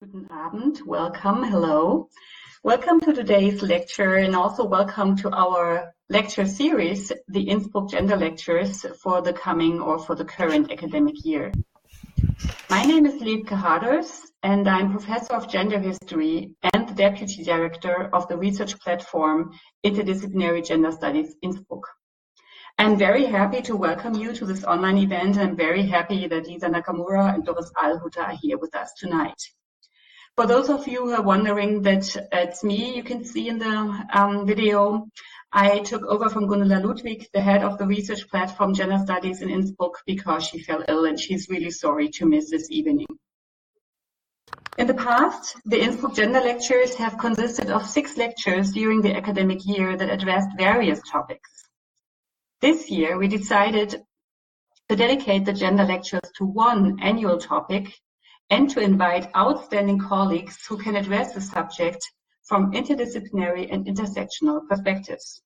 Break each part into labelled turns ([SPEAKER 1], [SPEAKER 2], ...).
[SPEAKER 1] Guten Abend. Welcome. Hello. Welcome to today's lecture and also welcome to our lecture series, the Innsbruck Gender Lectures for the coming or for the current academic year. My name is Liebke Haders and I'm Professor of Gender History and the Deputy Director of the research platform Interdisciplinary Gender Studies Innsbruck. I'm very happy to welcome you to this online event. I'm very happy that Lisa Nakamura and Doris Allhutter are here with us tonight. For those of you who are wondering that it's me, you can see in the um, video, I took over from Gundula Ludwig, the head of the research platform Gender Studies in Innsbruck, because she fell ill and she's really sorry to miss this evening. In the past, the Innsbruck Gender Lectures have consisted of six lectures during the academic year that addressed various topics. This year, we decided to dedicate the gender lectures to one annual topic and to invite outstanding colleagues who can address the subject from interdisciplinary and intersectional perspectives.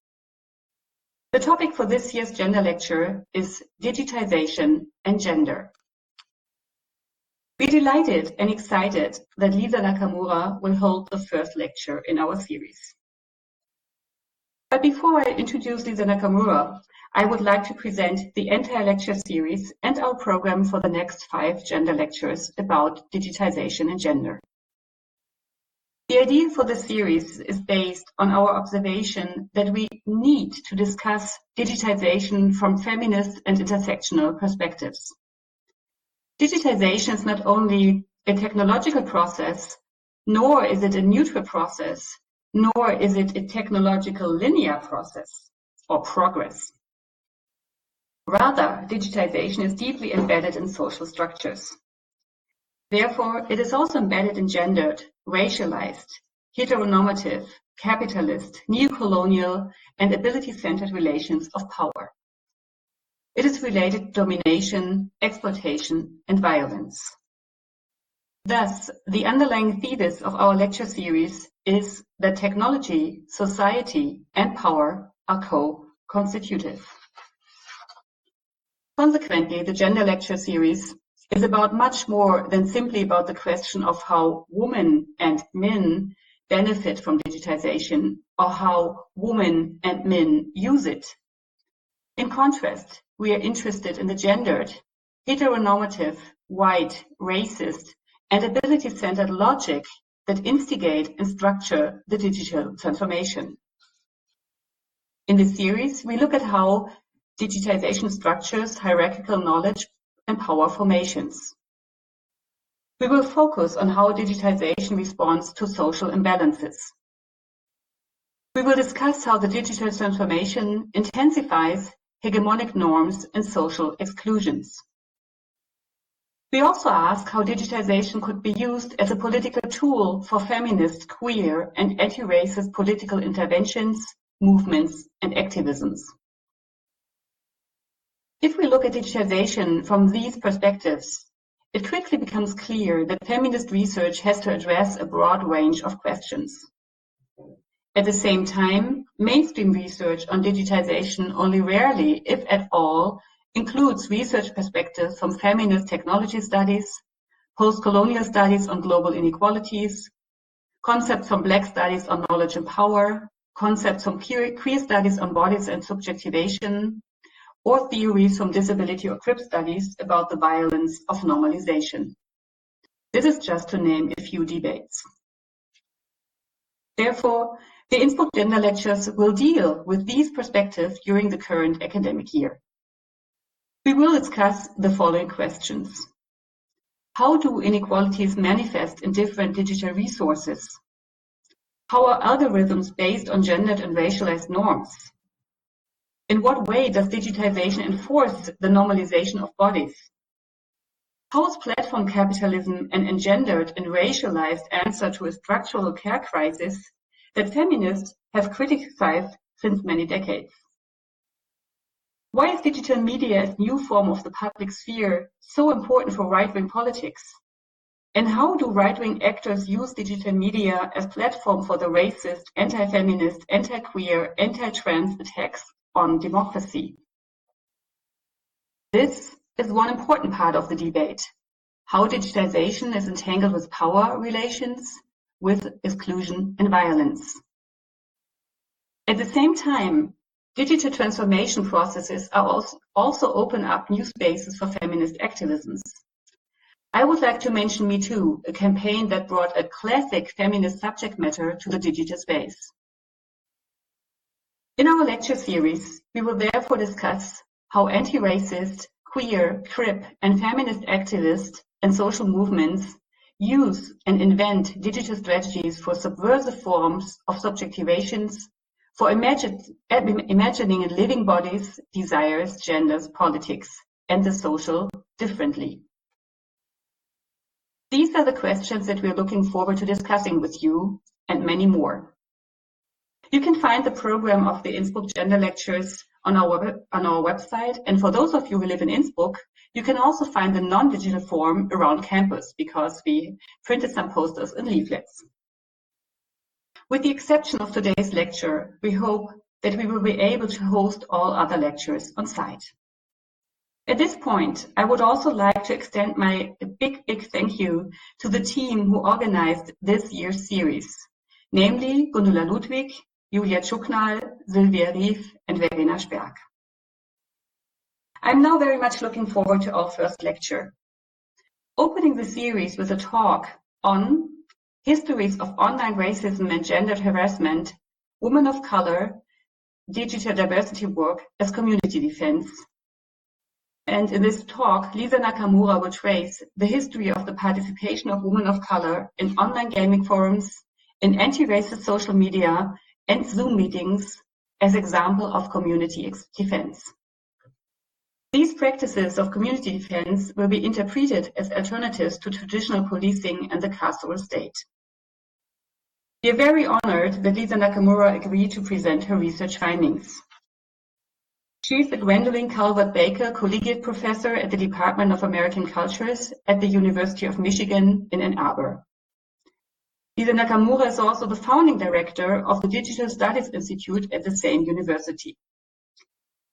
[SPEAKER 1] The topic for this year's gender lecture is digitization and gender. We're delighted and excited that Lisa Nakamura will hold the first lecture in our series. But before I introduce Lisa Nakamura, I would like to present the entire lecture series and our program for the next five gender lectures about digitization and gender. The idea for the series is based on our observation that we need to discuss digitization from feminist and intersectional perspectives. Digitization is not only a technological process, nor is it a neutral process, nor is it a technological linear process or progress. Rather, digitization is deeply embedded in social structures. Therefore, it is also embedded in gendered, racialized, heteronormative, capitalist, neocolonial, and ability-centered relations of power. It is related to domination, exploitation, and violence. Thus, the underlying thesis of our lecture series is that technology, society, and power are co-constitutive. Consequently, the Gender Lecture Series is about much more than simply about the question of how women and men benefit from digitization or how women and men use it. In contrast, we are interested in the gendered, heteronormative, white, racist, and ability-centered logic that instigate and structure the digital transformation. In this series, we look at how digitization structures, hierarchical knowledge, and power formations. We will focus on how digitization responds to social imbalances. We will discuss how the digital transformation intensifies hegemonic norms and social exclusions. We also ask how digitization could be used as a political tool for feminist, queer, and anti-racist political interventions, movements, and activisms. If we look at digitization from these perspectives, it quickly becomes clear that feminist research has to address a broad range of questions. At the same time, mainstream research on digitization only rarely, if at all, includes research perspectives from feminist technology studies, post-colonial studies on global inequalities, concepts from Black studies on knowledge and power, concepts from queer, studies on bodies and subjectivation, or theories from disability or crip studies about the violence of normalization. This is just to name a few debates. Therefore, the Innsbruck Gender Lectures will deal with these perspectives during the current academic year. We will discuss the following questions. How do inequalities manifest in different digital resources? How are algorithms based on gendered and racialized norms? In what way does digitization enforce the normalization of bodies? How is platform capitalism an engendered and racialized answer to a structural care crisis that feminists have criticized since many decades? Why is digital media as new form of the public sphere so important for right-wing politics? And how do right-wing actors use digital media as platform for the racist, anti-feminist, anti-queer, anti-trans attacks on democracy. This is one important part of the debate. how digitization is entangled with power relations, with exclusion and violence. At the same time, digital transformation processes are also, open up new spaces for feminist activisms. I would like to mention Me Too, a campaign that brought a classic feminist subject matter to the digital space. In our lecture series, we will therefore discuss how anti-racist, queer, crip, and feminist activists and social movements use and invent digital strategies for subversive forms of subjectivations, for imagine, imagining and living bodies, desires, genders, politics, and the social differently. These are the questions that we're looking forward to discussing with you and many more. You can find the program of the Innsbruck Gender Lectures on our, on our website. And for those of you who live in Innsbruck, you can also find the non-digital form around campus because we printed some posters and leaflets. With the exception of today's lecture, we hope that we will be able to host all other lectures on site. At this point, I would also like to extend my big, big thank you to the team who organized this year's series, namely Gundula Ludwig, Julia Tschuknal, Silvia Rief, and Verena Sperg. I'm now very much looking forward to our first lecture. Opening the series with a talk on histories of online racism and gendered harassment, women of color, digital diversity work as community defense. And in this talk, Lisa Nakamura will trace the history of the participation of women of color in online gaming forums, in anti-racist social media, and Zoom meetings as example of community defense. These practices of community defense will be interpreted as alternatives to traditional policing and the carceral state. We are very honored that Lisa Nakamura agreed to present her research findings. She is the Gwendolyn Calvert Baker Collegiate Professor at the Department of American Cultures at the University of Michigan in Ann Arbor. Lisa Nakamura is also the founding director of the Digital Studies Institute at the same university.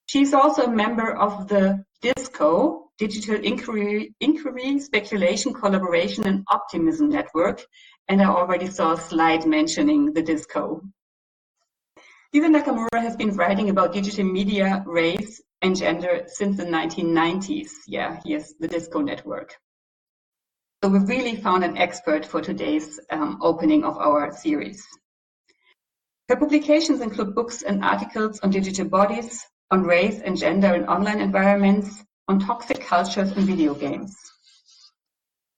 [SPEAKER 1] She is also a member of the DISCO, Digital Inquiry, Inquiry, Speculation, Collaboration and Optimism Network, and I already saw a slide mentioning the DISCO. Lisa Nakamura has been writing about digital media, race, and gender since the 1990s. Yeah, here's the DISCO network. So we've really found an expert for today's um, opening of our series. Her publications include books and articles on digital bodies, on race and gender in online environments, on toxic cultures and video games.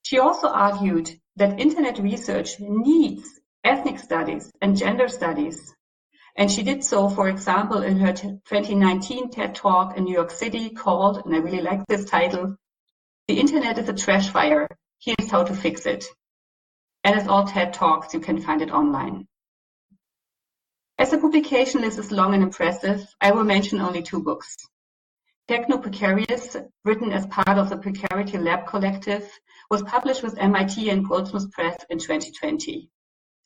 [SPEAKER 1] She also argued that internet research needs ethnic studies and gender studies. And she did so, for example, in her 2019 TED Talk in New York City called, and I really like this title, The Internet is a Trash Fire Here's how to fix it. And as all TED Talks, you can find it online. As the publication list is long and impressive, I will mention only two books. Techno Precarious, written as part of the Precarity Lab Collective, was published with MIT and Goldsmith Press in 2020.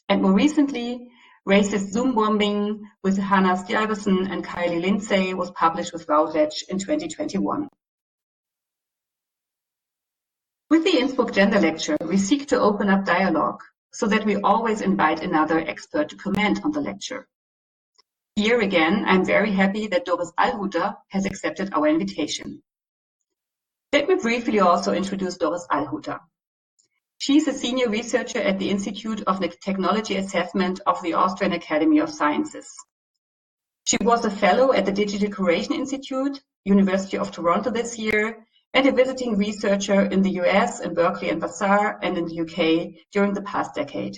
[SPEAKER 1] And more recently, Racist Zoom Bombing with Hanah Stiverson and Kyle Lindsey was published with Routledge in 2021. With the Innsbruck Gender Lecture, we seek to open up dialogue so that we always invite another expert to comment on the lecture. Here again, I'm very happy that Doris Allhutter has accepted our invitation. Let me briefly also introduce Doris Allhutter. She's a senior researcher at the Institute of Technology Assessment of the Austrian Academy of Sciences. She was a fellow at the Digital Curation Institute, University of Toronto this year, and a visiting researcher in the US in Berkeley and Vassar and in the UK during the past decade.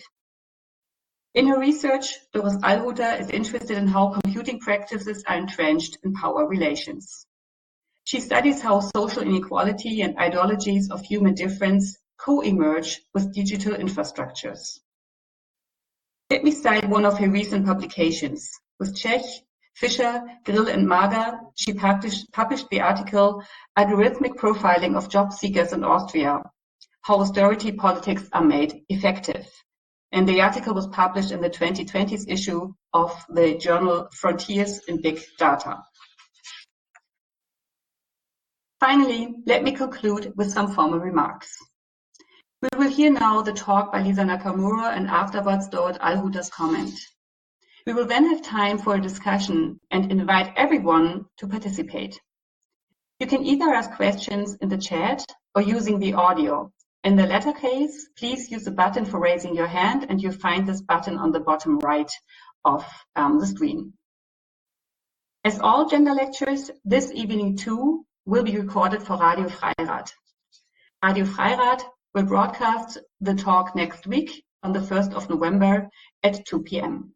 [SPEAKER 1] In her research, Doris Allhutter is interested in how computing practices are entrenched in power relations. She studies how social inequality and ideologies of human difference co-emerge with digital infrastructures. Let me cite one of her recent publications. With Cech Fischer, Grill and Mager, she published, the article Algorithmic Profiling of Job Seekers in Austria, How Austerity Politics Are Made Effective. And the article was published in the 2020s issue of the journal Frontiers in Big Data. Finally, let me conclude with some formal remarks. We will hear now the talk by Lisa Nakamura and afterwards Doris Allhutter's comment. We will then have time for a discussion and invite everyone to participate. You can either ask questions in the chat or using the audio. In the latter case, please use the button for raising your hand and you'll find this button on the bottom right of um, the screen. As all gender lectures, this evening too will be recorded for Radio Freirad. Radio Freirad will broadcast the talk next week on the 1st of November at 2 p.m.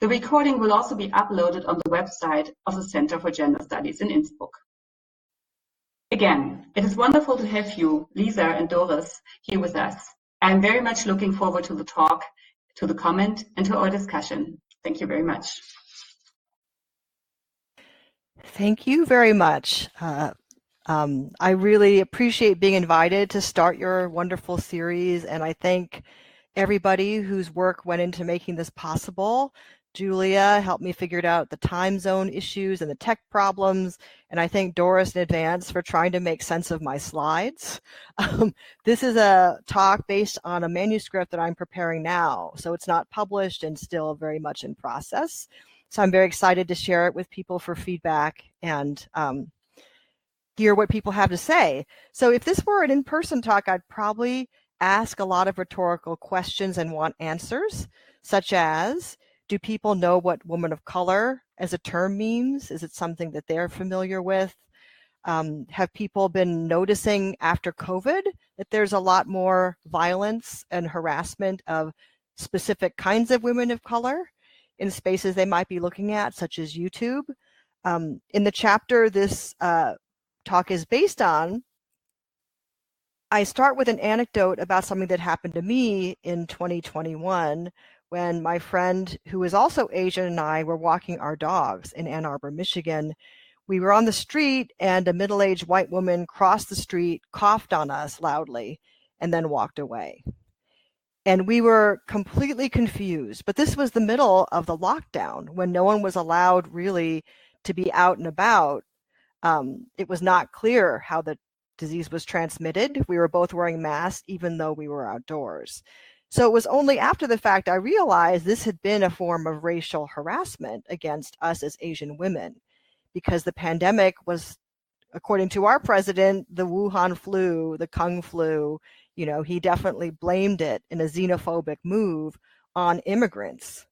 [SPEAKER 1] The recording will also be uploaded on the website of the Center for Gender Studies in Innsbruck. Again, it is wonderful to have you, Lisa and Doris, here with us. I'm very much looking forward to the talk, to the comment, and to our discussion. Thank you very much.
[SPEAKER 2] Thank you very much. Uh, um, I really appreciate being invited to start your wonderful series, and I thank everybody whose work went into making this possible. Julia helped me figure out the time zone issues and the tech problems. And I thank Doris in advance for trying to make sense of my slides. Um, this is a talk based on a manuscript that I'm preparing now. So it's not published and still very much in process. So I'm very excited to share it with people for feedback and um, hear what people have to say. So if this were an in-person talk, I'd probably ask a lot of rhetorical questions and want answers, such as, do people know what woman of color as a term means? Is it something that they're familiar with? Um, have people been noticing after COVID that there's a lot more violence and harassment of specific kinds of women of color in spaces they might be looking at, such as YouTube? Um, in the chapter this uh, talk is based on, I start with an anecdote about something that happened to me in 2021 when my friend, who is also Asian, and I were walking our dogs in Ann Arbor, Michigan. We were on the street, and a middle aged white woman crossed the street, coughed on us loudly, and then walked away. And we were completely confused. But this was the middle of the lockdown when no one was allowed really to be out and about. Um, it was not clear how the disease was transmitted. We were both wearing masks, even though we were outdoors. So it was only after the fact I realized this had been a form of racial harassment against us as Asian women because the pandemic was, according to our president, the Wuhan flu, the Kung flu. You know, he definitely blamed it in a xenophobic move on immigrants.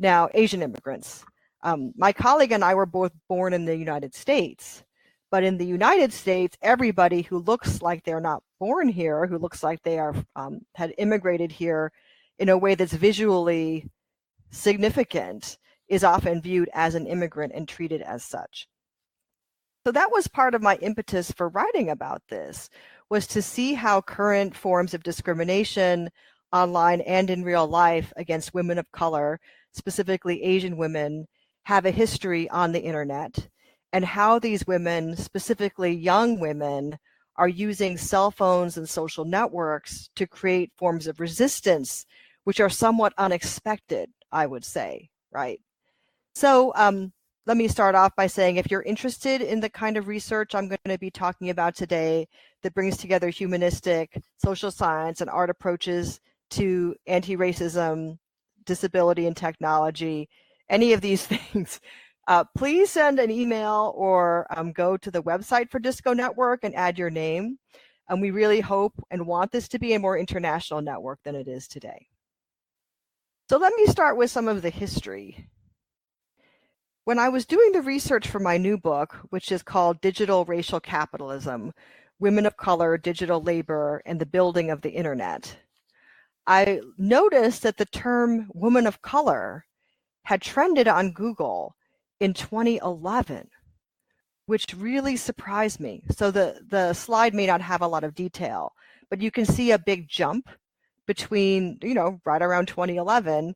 [SPEAKER 2] Now, Asian immigrants. Um, my colleague and I were both born in the United States. But in the United States, everybody who looks like they're not born here, who looks like they are um, had immigrated here in a way that's visually significant, is often viewed as an immigrant and treated as such. So that was part of my impetus for writing about this, was to see how current forms of discrimination online and in real life against women of color, specifically Asian women, have a history on the internet and how these women, specifically young women, are using cell phones and social networks to create forms of resistance, which are somewhat unexpected, I would say, right? So um, let me start off by saying if you're interested in the kind of research I'm going to be talking about today that brings together humanistic, social science, and art approaches to anti racism, disability, and technology, any of these things, uh, please send an email or um, go to the website for Disco Network and add your name. And we really hope and want this to be a more international network than it is today. So let me start with some of the history. When I was doing the research for my new book, which is called Digital Racial Capitalism Women of Color, Digital Labor, and the Building of the Internet, I noticed that the term woman of color had trended on Google in 2011, which really surprised me. So the, the slide may not have a lot of detail, but you can see a big jump between, you know, right around 2011.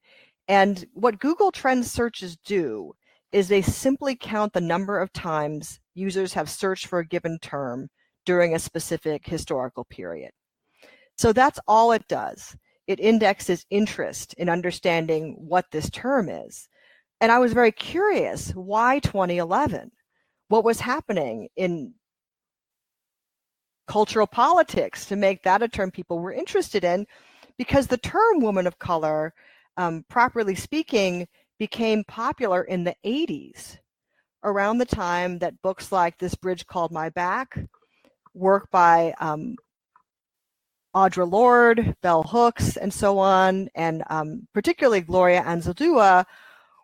[SPEAKER 2] And what Google Trends searches do is they simply count the number of times users have searched for a given term during a specific historical period. So that's all it does. It indexes interest in understanding what this term is. And I was very curious why 2011? What was happening in cultural politics to make that a term people were interested in because the term woman of color, um, properly speaking, became popular in the 80s, around the time that books like This Bridge Called My Back, work by um, Audre Lorde, Bell Hooks, and so on, and um, particularly Gloria Anzaldúa,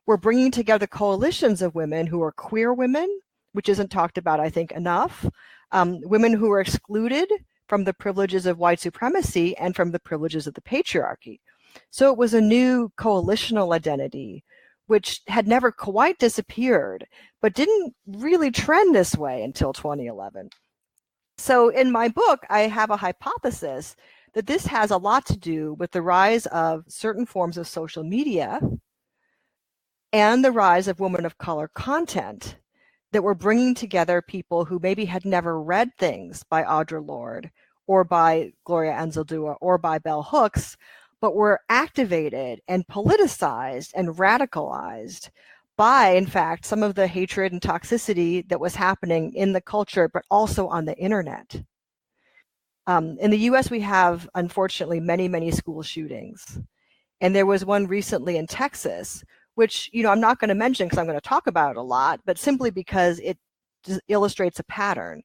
[SPEAKER 2] were bringing together coalitions of women who are queer women, which isn't talked about, I think, enough, um, women who are excluded from the privileges of white supremacy and from the privileges of the patriarchy. So it was a new coalitional identity, which had never quite disappeared, but didn't really trend this way until 2011. So in my book, I have a hypothesis that this has a lot to do with the rise of certain forms of social media and the rise of women of color content that were bringing together people who maybe had never read things by Audre Lorde or by Gloria Anzaldúa or by Bell Hooks, but were activated and politicized and radicalized by, in fact, some of the hatred and toxicity that was happening in the culture, but also on the internet. Um, in the US, we have, unfortunately, many, many school shootings. And there was one recently in Texas, which, you know, I'm not going to mention because I'm going to talk about it a lot, but simply because it illustrates a pattern,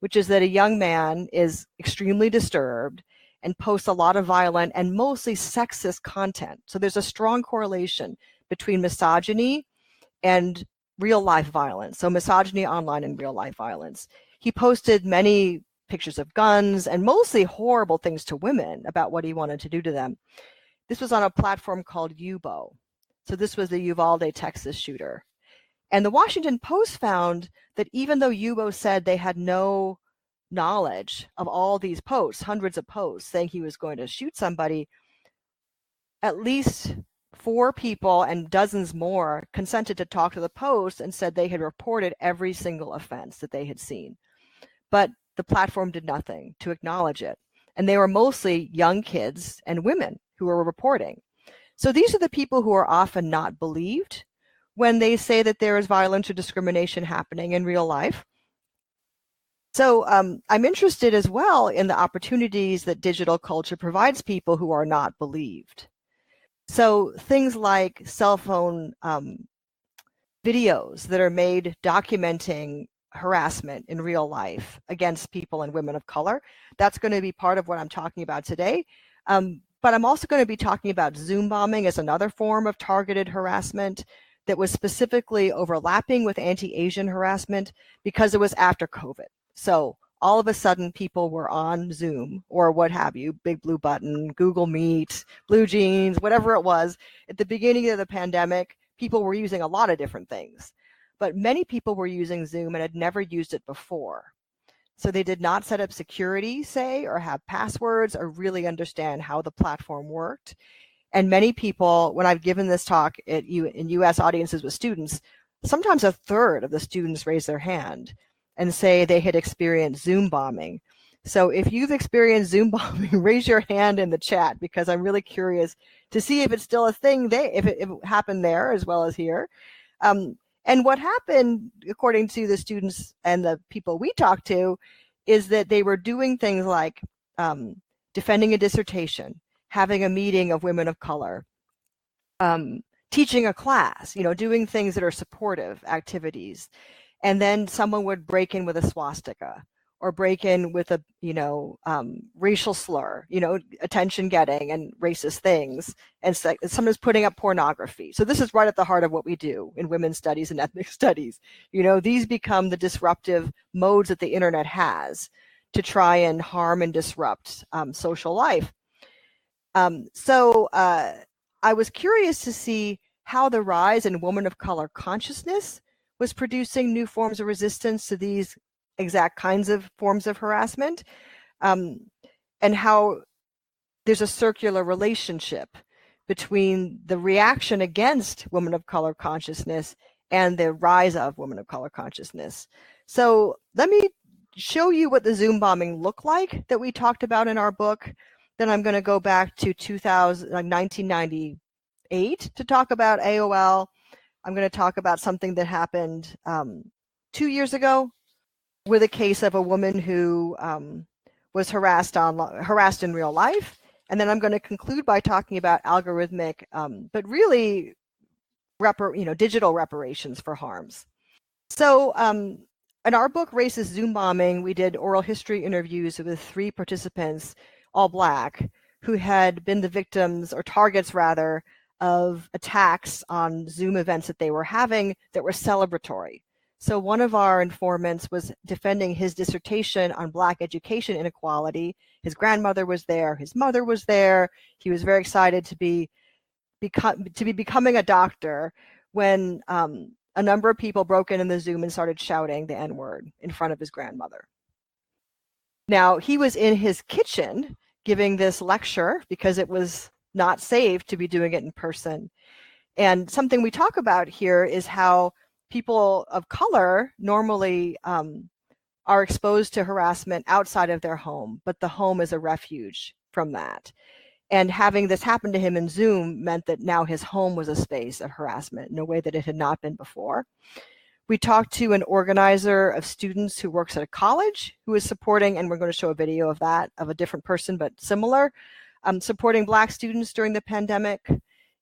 [SPEAKER 2] which is that a young man is extremely disturbed and posts a lot of violent and mostly sexist content. So there's a strong correlation between misogyny and real life violence. So misogyny online and real life violence. He posted many pictures of guns and mostly horrible things to women about what he wanted to do to them. This was on a platform called Yubo. So this was the Uvalde, Texas shooter. And the Washington Post found that even though Yubo said they had no knowledge of all these posts, hundreds of posts saying he was going to shoot somebody, at least four people and dozens more consented to talk to the Post and said they had reported every single offense that they had seen. But the platform did nothing to acknowledge it. And they were mostly young kids and women who were reporting. So these are the people who are often not believed when they say that there is violence or discrimination happening in real life. So um, I'm interested as well in the opportunities that digital culture provides people who are not believed. So things like cell phone um, videos that are made documenting harassment in real life against people and women of color. That's going to be part of what I'm talking about today. Um, but I'm also going to be talking about Zoom bombing as another form of targeted harassment that was specifically overlapping with anti Asian harassment because it was after COVID. So all of a sudden people were on Zoom or what have you, Big Blue Button, Google Meet, Blue Jeans, whatever it was. At the beginning of the pandemic, people were using a lot of different things, but many people were using Zoom and had never used it before. So they did not set up security, say, or have passwords or really understand how the platform worked. And many people, when I've given this talk at U- in US audiences with students, sometimes a third of the students raise their hand and say they had experienced Zoom bombing. So if you've experienced Zoom bombing, raise your hand in the chat because I'm really curious to see if it's still a thing they if it, if it happened there as well as here. Um, and what happened, according to the students and the people we talked to, is that they were doing things like um, defending a dissertation, having a meeting of women of color, um, teaching a class, you know, doing things that are supportive activities. And then someone would break in with a swastika or break in with a you know um, racial slur you know attention getting and racist things and so, someone's putting up pornography. So this is right at the heart of what we do in women's studies and ethnic studies. You know these become the disruptive modes that the internet has to try and harm and disrupt um, social life. Um, so uh, i was curious to see how the rise in woman of color consciousness was producing new forms of resistance to these exact kinds of forms of harassment, um, and how there's a circular relationship between the reaction against women of color consciousness and the rise of women of color consciousness. So let me show you what the Zoom bombing looked like that we talked about in our book. Then I'm going to go back to 2000, 1998 to talk about AOL I'm going to talk about something that happened um, two years ago with a case of a woman who um, was harassed on harassed in real life. And then I'm going to conclude by talking about algorithmic, um, but really, repar- you know, digital reparations for harms. So um, in our book, Racist Zoom Bombing, we did oral history interviews with three participants, all black, who had been the victims or targets rather of attacks on Zoom events that they were having that were celebratory. So one of our informants was defending his dissertation on Black education inequality. His grandmother was there, his mother was there. He was very excited to be become to be becoming a doctor when um, a number of people broke in in the Zoom and started shouting the N word in front of his grandmother. Now he was in his kitchen giving this lecture because it was not safe to be doing it in person. And something we talk about here is how people of color normally um, are exposed to harassment outside of their home, but the home is a refuge from that. And having this happen to him in Zoom meant that now his home was a space of harassment in a way that it had not been before. We talked to an organizer of students who works at a college who is supporting, and we're going to show a video of that, of a different person, but similar, um, supporting Black students during the pandemic.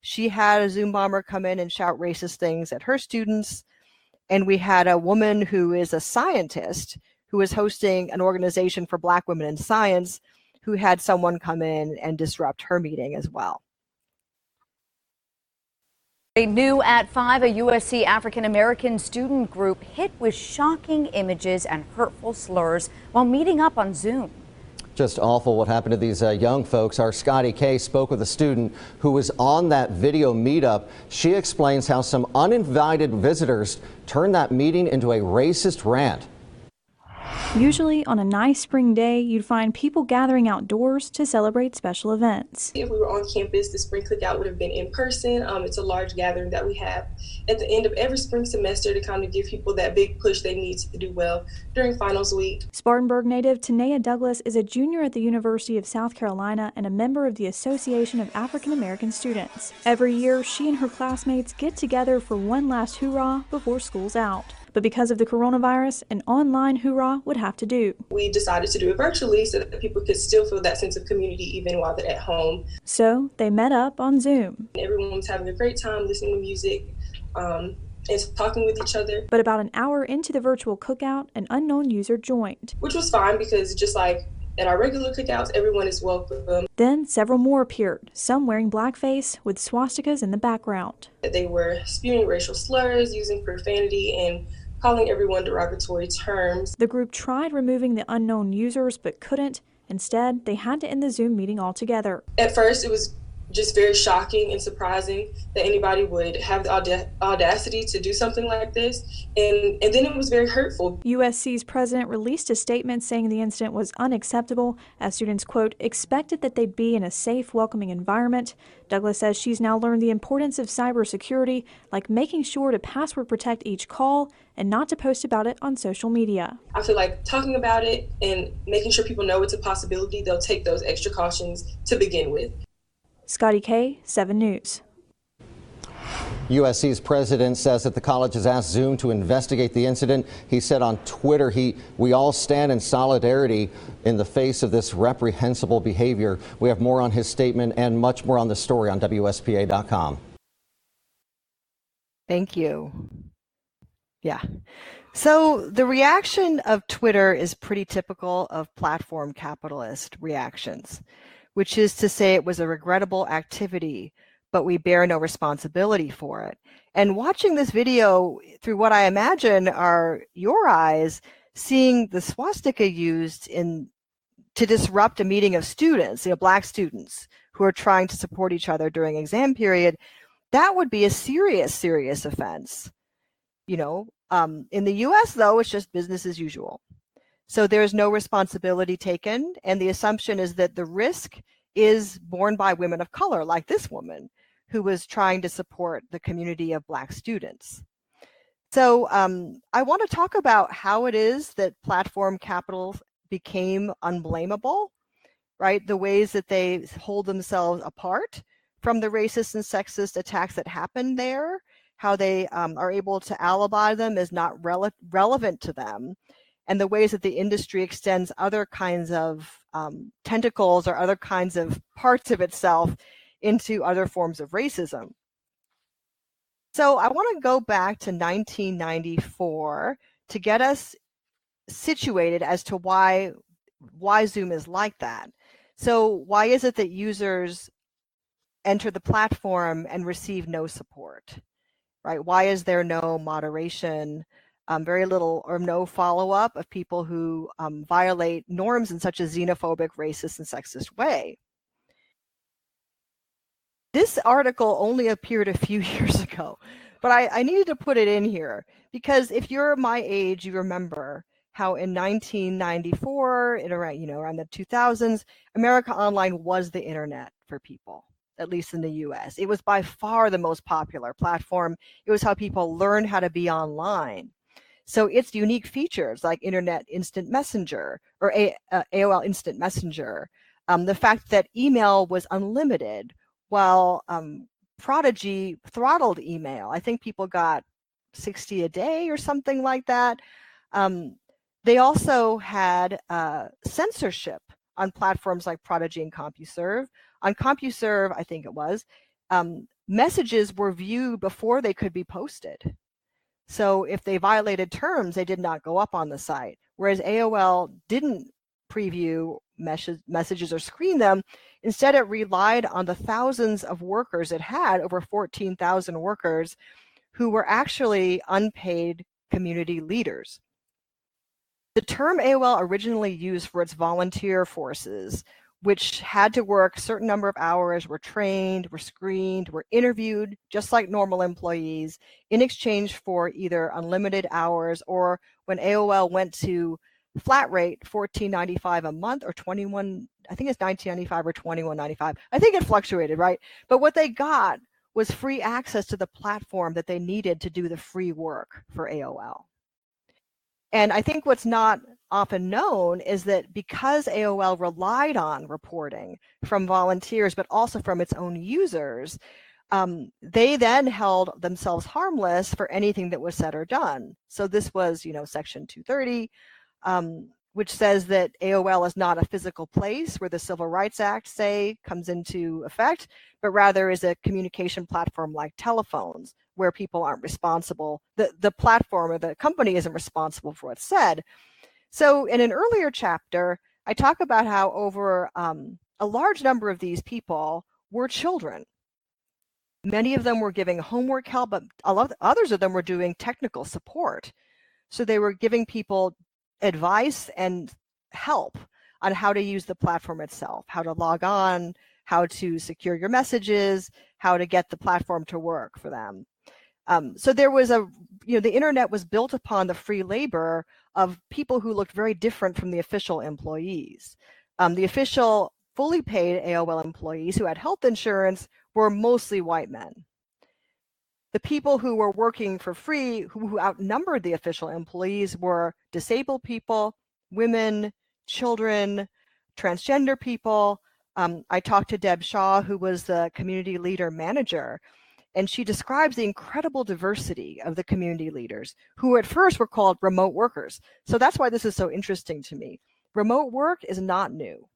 [SPEAKER 2] She had a Zoom bomber come in and shout racist things at her students. And we had a woman who is a scientist who is hosting an organization for Black women in science who had someone come in and disrupt her meeting as well.
[SPEAKER 3] A new at 5, a USC African American student group hit with shocking images and hurtful slurs while meeting up on Zoom.
[SPEAKER 4] Just awful what happened to these uh, young folks. Our Scotty K spoke with a student who was on that video meetup. She explains how some uninvited visitors turned that meeting into a racist rant.
[SPEAKER 5] Usually, on a nice spring day, you'd find people gathering outdoors to celebrate special events.
[SPEAKER 6] If we were on campus, the spring cookout would have been in person. Um, it's a large gathering that we have at the end of every spring semester to kind of give people that big push they need to do well during finals week.
[SPEAKER 5] Spartanburg native Tanea Douglas is a junior at the University of South Carolina and a member of the Association of African American Students. Every year, she and her classmates get together for one last hoorah before school's out. But because of the coronavirus, an online hoorah would have to do.
[SPEAKER 6] We decided to do it virtually so that people could still feel that sense of community even while they're at home.
[SPEAKER 5] So they met up on Zoom.
[SPEAKER 6] Everyone was having a great time listening to music. Um, and talking with each other.
[SPEAKER 5] But about an hour into the virtual cookout, an unknown user joined.
[SPEAKER 6] Which was fine because just like at our regular cookouts, everyone is welcome.
[SPEAKER 5] Then several more appeared, some wearing blackface with swastikas in the background.
[SPEAKER 6] They were spewing racial slurs, using profanity, and calling everyone derogatory terms.
[SPEAKER 5] The group tried removing the unknown users but couldn't. Instead, they had to end the Zoom meeting altogether.
[SPEAKER 6] At first, it was just very shocking and surprising that anybody would have the audacity to do something like this. And, and then it was very hurtful.
[SPEAKER 5] USC's president released a statement saying the incident was unacceptable as students, quote, expected that they'd be in a safe, welcoming environment. Douglas says she's now learned the importance of cybersecurity, like making sure to password protect each call and not to post about it on social media.
[SPEAKER 6] I feel like talking about it and making sure people know it's a possibility, they'll take those extra cautions to begin with.
[SPEAKER 5] Scotty K, 7 News.
[SPEAKER 4] USC's president says that the college has asked Zoom to investigate the incident. He said on Twitter, he, we all stand in solidarity in the face of this reprehensible behavior. We have more on his statement and much more on the story on WSPA.com.
[SPEAKER 2] Thank you. Yeah. So the reaction of Twitter is pretty typical of platform capitalist reactions which is to say it was a regrettable activity, but we bear no responsibility for it. And watching this video through what I imagine are your eyes, seeing the swastika used in to disrupt a meeting of students, you know, black students who are trying to support each other during exam period, that would be a serious, serious offense. You know, um, in the U.S. though, it's just business as usual. So there's no responsibility taken. And the assumption is that the risk is borne by women of color, like this woman who was trying to support the community of Black students. So um, I want to talk about how it is that platform capital became unblameable, right? The ways that they hold themselves apart from the racist and sexist attacks that happened there, how they um, are able to alibi them as not rele- relevant to them, and the ways that the industry extends other kinds of um, tentacles or other kinds of parts of itself into other forms of racism. So I want to go back to 1994 to get us situated as to why why Zoom is like that. So why is it that users enter the platform and receive no support? Right? Why is there no moderation? Um, very little or no follow up of people who um, violate norms in such a xenophobic, racist, and sexist way. This article only appeared a few years ago, but I, I needed to put it in here because if you're my age, you remember how in 1994, in around you know around the 2000s, America Online was the internet for people, at least in the U.S. It was by far the most popular platform. It was how people learned how to be online. So its unique features like Internet Instant Messenger or A- uh, AOL Instant Messenger, um, the fact that email was unlimited, while um, Prodigy throttled email. I think people got 60 a day or something like that. Um, they also had uh, censorship on platforms like Prodigy and CompuServe. On CompuServe, I think it was, um, messages were viewed before they could be posted. So if they violated terms, they did not go up on the site. Whereas AOL didn't preview messages or screen them. Instead, it relied on the thousands of workers it had, over 14,000 workers, who were actually unpaid community leaders. The term AOL originally used for its volunteer forces, which had to work certain number of hours, were trained, were screened, were interviewed, just like normal employees, in exchange for either unlimited hours or when AOL went to flat rate 14.95 a month or 21 i think it's 19.95 or 21.95 i think it fluctuated right? But what they got was free access to the platform that they needed to do the free work for aol and i think what's not often known is that because aol relied on reporting from volunteers but also from its own users um, they then held themselves harmless for anything that was said or done so this was you know section 230 um, which says that AOL is not a physical place where the Civil Rights Act, say, comes into effect, but rather is a communication platform like telephones, where people aren't responsible. The, the platform or the company isn't responsible for what's said. So, in an earlier chapter, I talk about how over um, a large number of these people were children. Many of them were giving homework help, but a lot of others of them were doing technical support. So they were giving people advice and help on how to use the platform itself, how to log on, how to secure your messages, how to get the platform to work for them. Um, so there was a, you know, the internet was built upon the free labor of people who looked very different from the official employees. Um, the official fully paid AOL employees who had health insurance were mostly white men the people who were working for free, who, who outnumbered the official employees, were disabled people, women, children, transgender people. Um, I talked to Deb Shaw, who was the community leader manager, and she describes the incredible diversity of the community leaders, who at first were called remote workers. So that's why this is so interesting to me. Remote work is not new.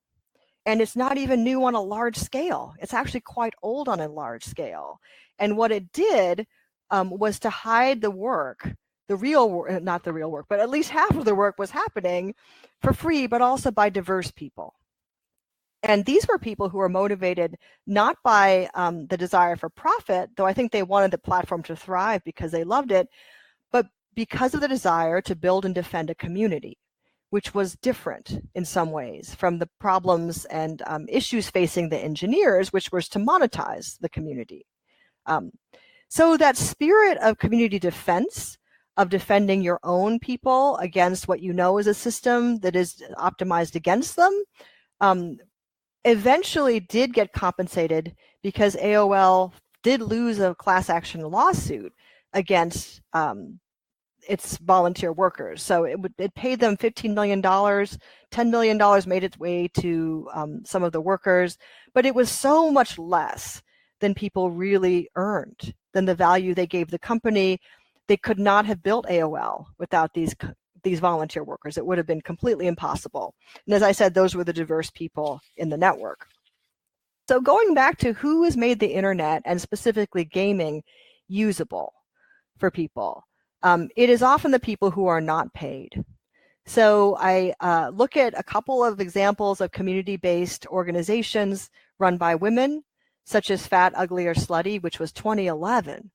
[SPEAKER 2] And it's not even new on a large scale. It's actually quite old on a large scale. And what it did um, was to hide the work, the real work, not the real work, but at least half of the work was happening for free, but also by diverse people. And these were people who were motivated not by um, the desire for profit, though I think they wanted the platform to thrive because they loved it, but because of the desire to build and defend a community, which was different in some ways from the problems and um, issues facing the engineers, which was to monetize the community. Um, so that spirit of community defense, of defending your own people against what you know is a system that is optimized against them, um, eventually did get compensated because AOL did lose a class action lawsuit against um, its volunteer workers. So it would it paid them $15 million, $10 million made its way to um, some of the workers, but it was so much less than people really earned, than the value they gave the company. They could not have built AOL without these these volunteer workers. It would have been completely impossible. And as I said, those were the diverse people in the network. So going back to who has made the internet and specifically gaming usable for people, um, it is often the people who are not paid. So I uh, look at a couple of examples of community-based organizations run by women, such as Fat, Ugly, or Slutty, which was 2011.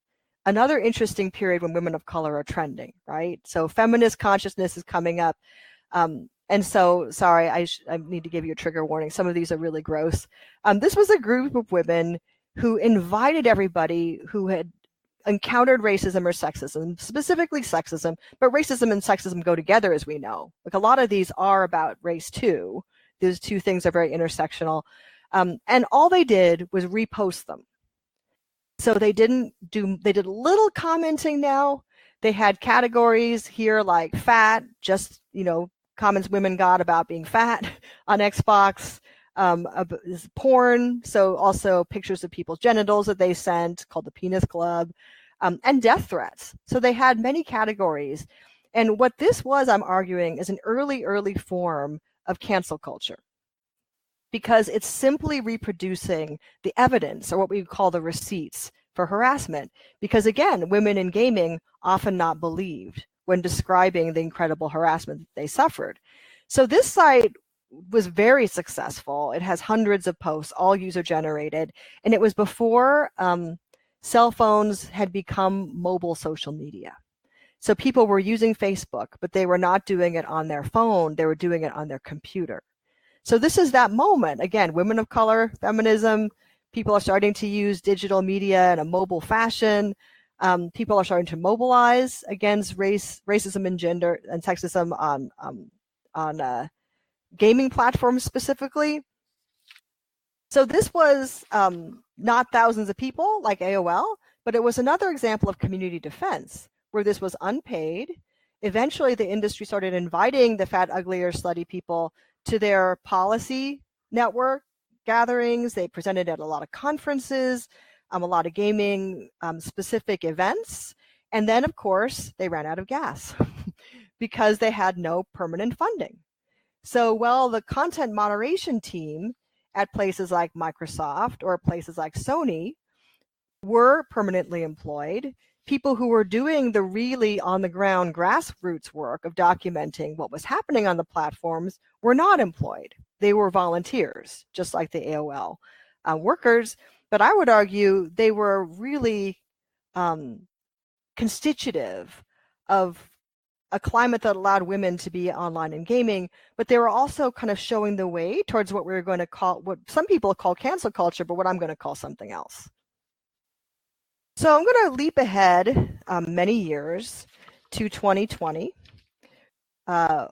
[SPEAKER 2] Another interesting period when women of color are trending, right? So feminist consciousness is coming up. Um, and so, sorry, I, I, need to give you a trigger warning. Some of these are really gross. Um, this was a group of women who invited everybody who had encountered racism or sexism, specifically sexism, but racism and sexism go together, as we know. Like a lot of these are about race too. Those two things are very intersectional. Um, and all they did was repost them. So they didn't do, they did a little commenting now. They had categories here like fat, just, you know, comments women got about being fat on Xbox, um, porn. So also pictures of people's genitals that they sent called the penis club um, and death threats. So they had many categories. And what this was, I'm arguing, is an early, early form of cancel culture because it's simply reproducing the evidence or what we call the receipts for harassment. Because again, women in gaming often not believed when describing the incredible harassment that they suffered. So this site was very successful. It has hundreds of posts, all user generated, and it was before um, cell phones had become mobile social media. So people were using Facebook, but they were not doing it on their phone, they were doing it on their computer. So this is that moment. Again, women of color, feminism, people are starting to use digital media in a mobile fashion. Um, people are starting to mobilize against race, racism and gender and sexism on um, on uh, gaming platforms specifically. So this was um, not thousands of people like AOL, but it was another example of community defense where this was unpaid. Eventually, the industry started inviting the fat, ugly, or slutty people to their policy network gatherings. They presented at a lot of conferences, um, a lot of gaming um, specific events. And then, of course, they ran out of gas because they had no permanent funding. So, while the content moderation team at places like Microsoft or places like Sony were permanently employed. People who were doing the really on the ground grassroots work of documenting what was happening on the platforms were not employed. They were volunteers, just like the AOL uh, workers. But I would argue they were really um, constitutive of a climate that allowed women to be online and gaming, but they were also kind of showing the way towards what we are going to call what some people call cancel culture, but what I'm going to call something else. So I'm going to leap ahead um, many years to 2020 uh,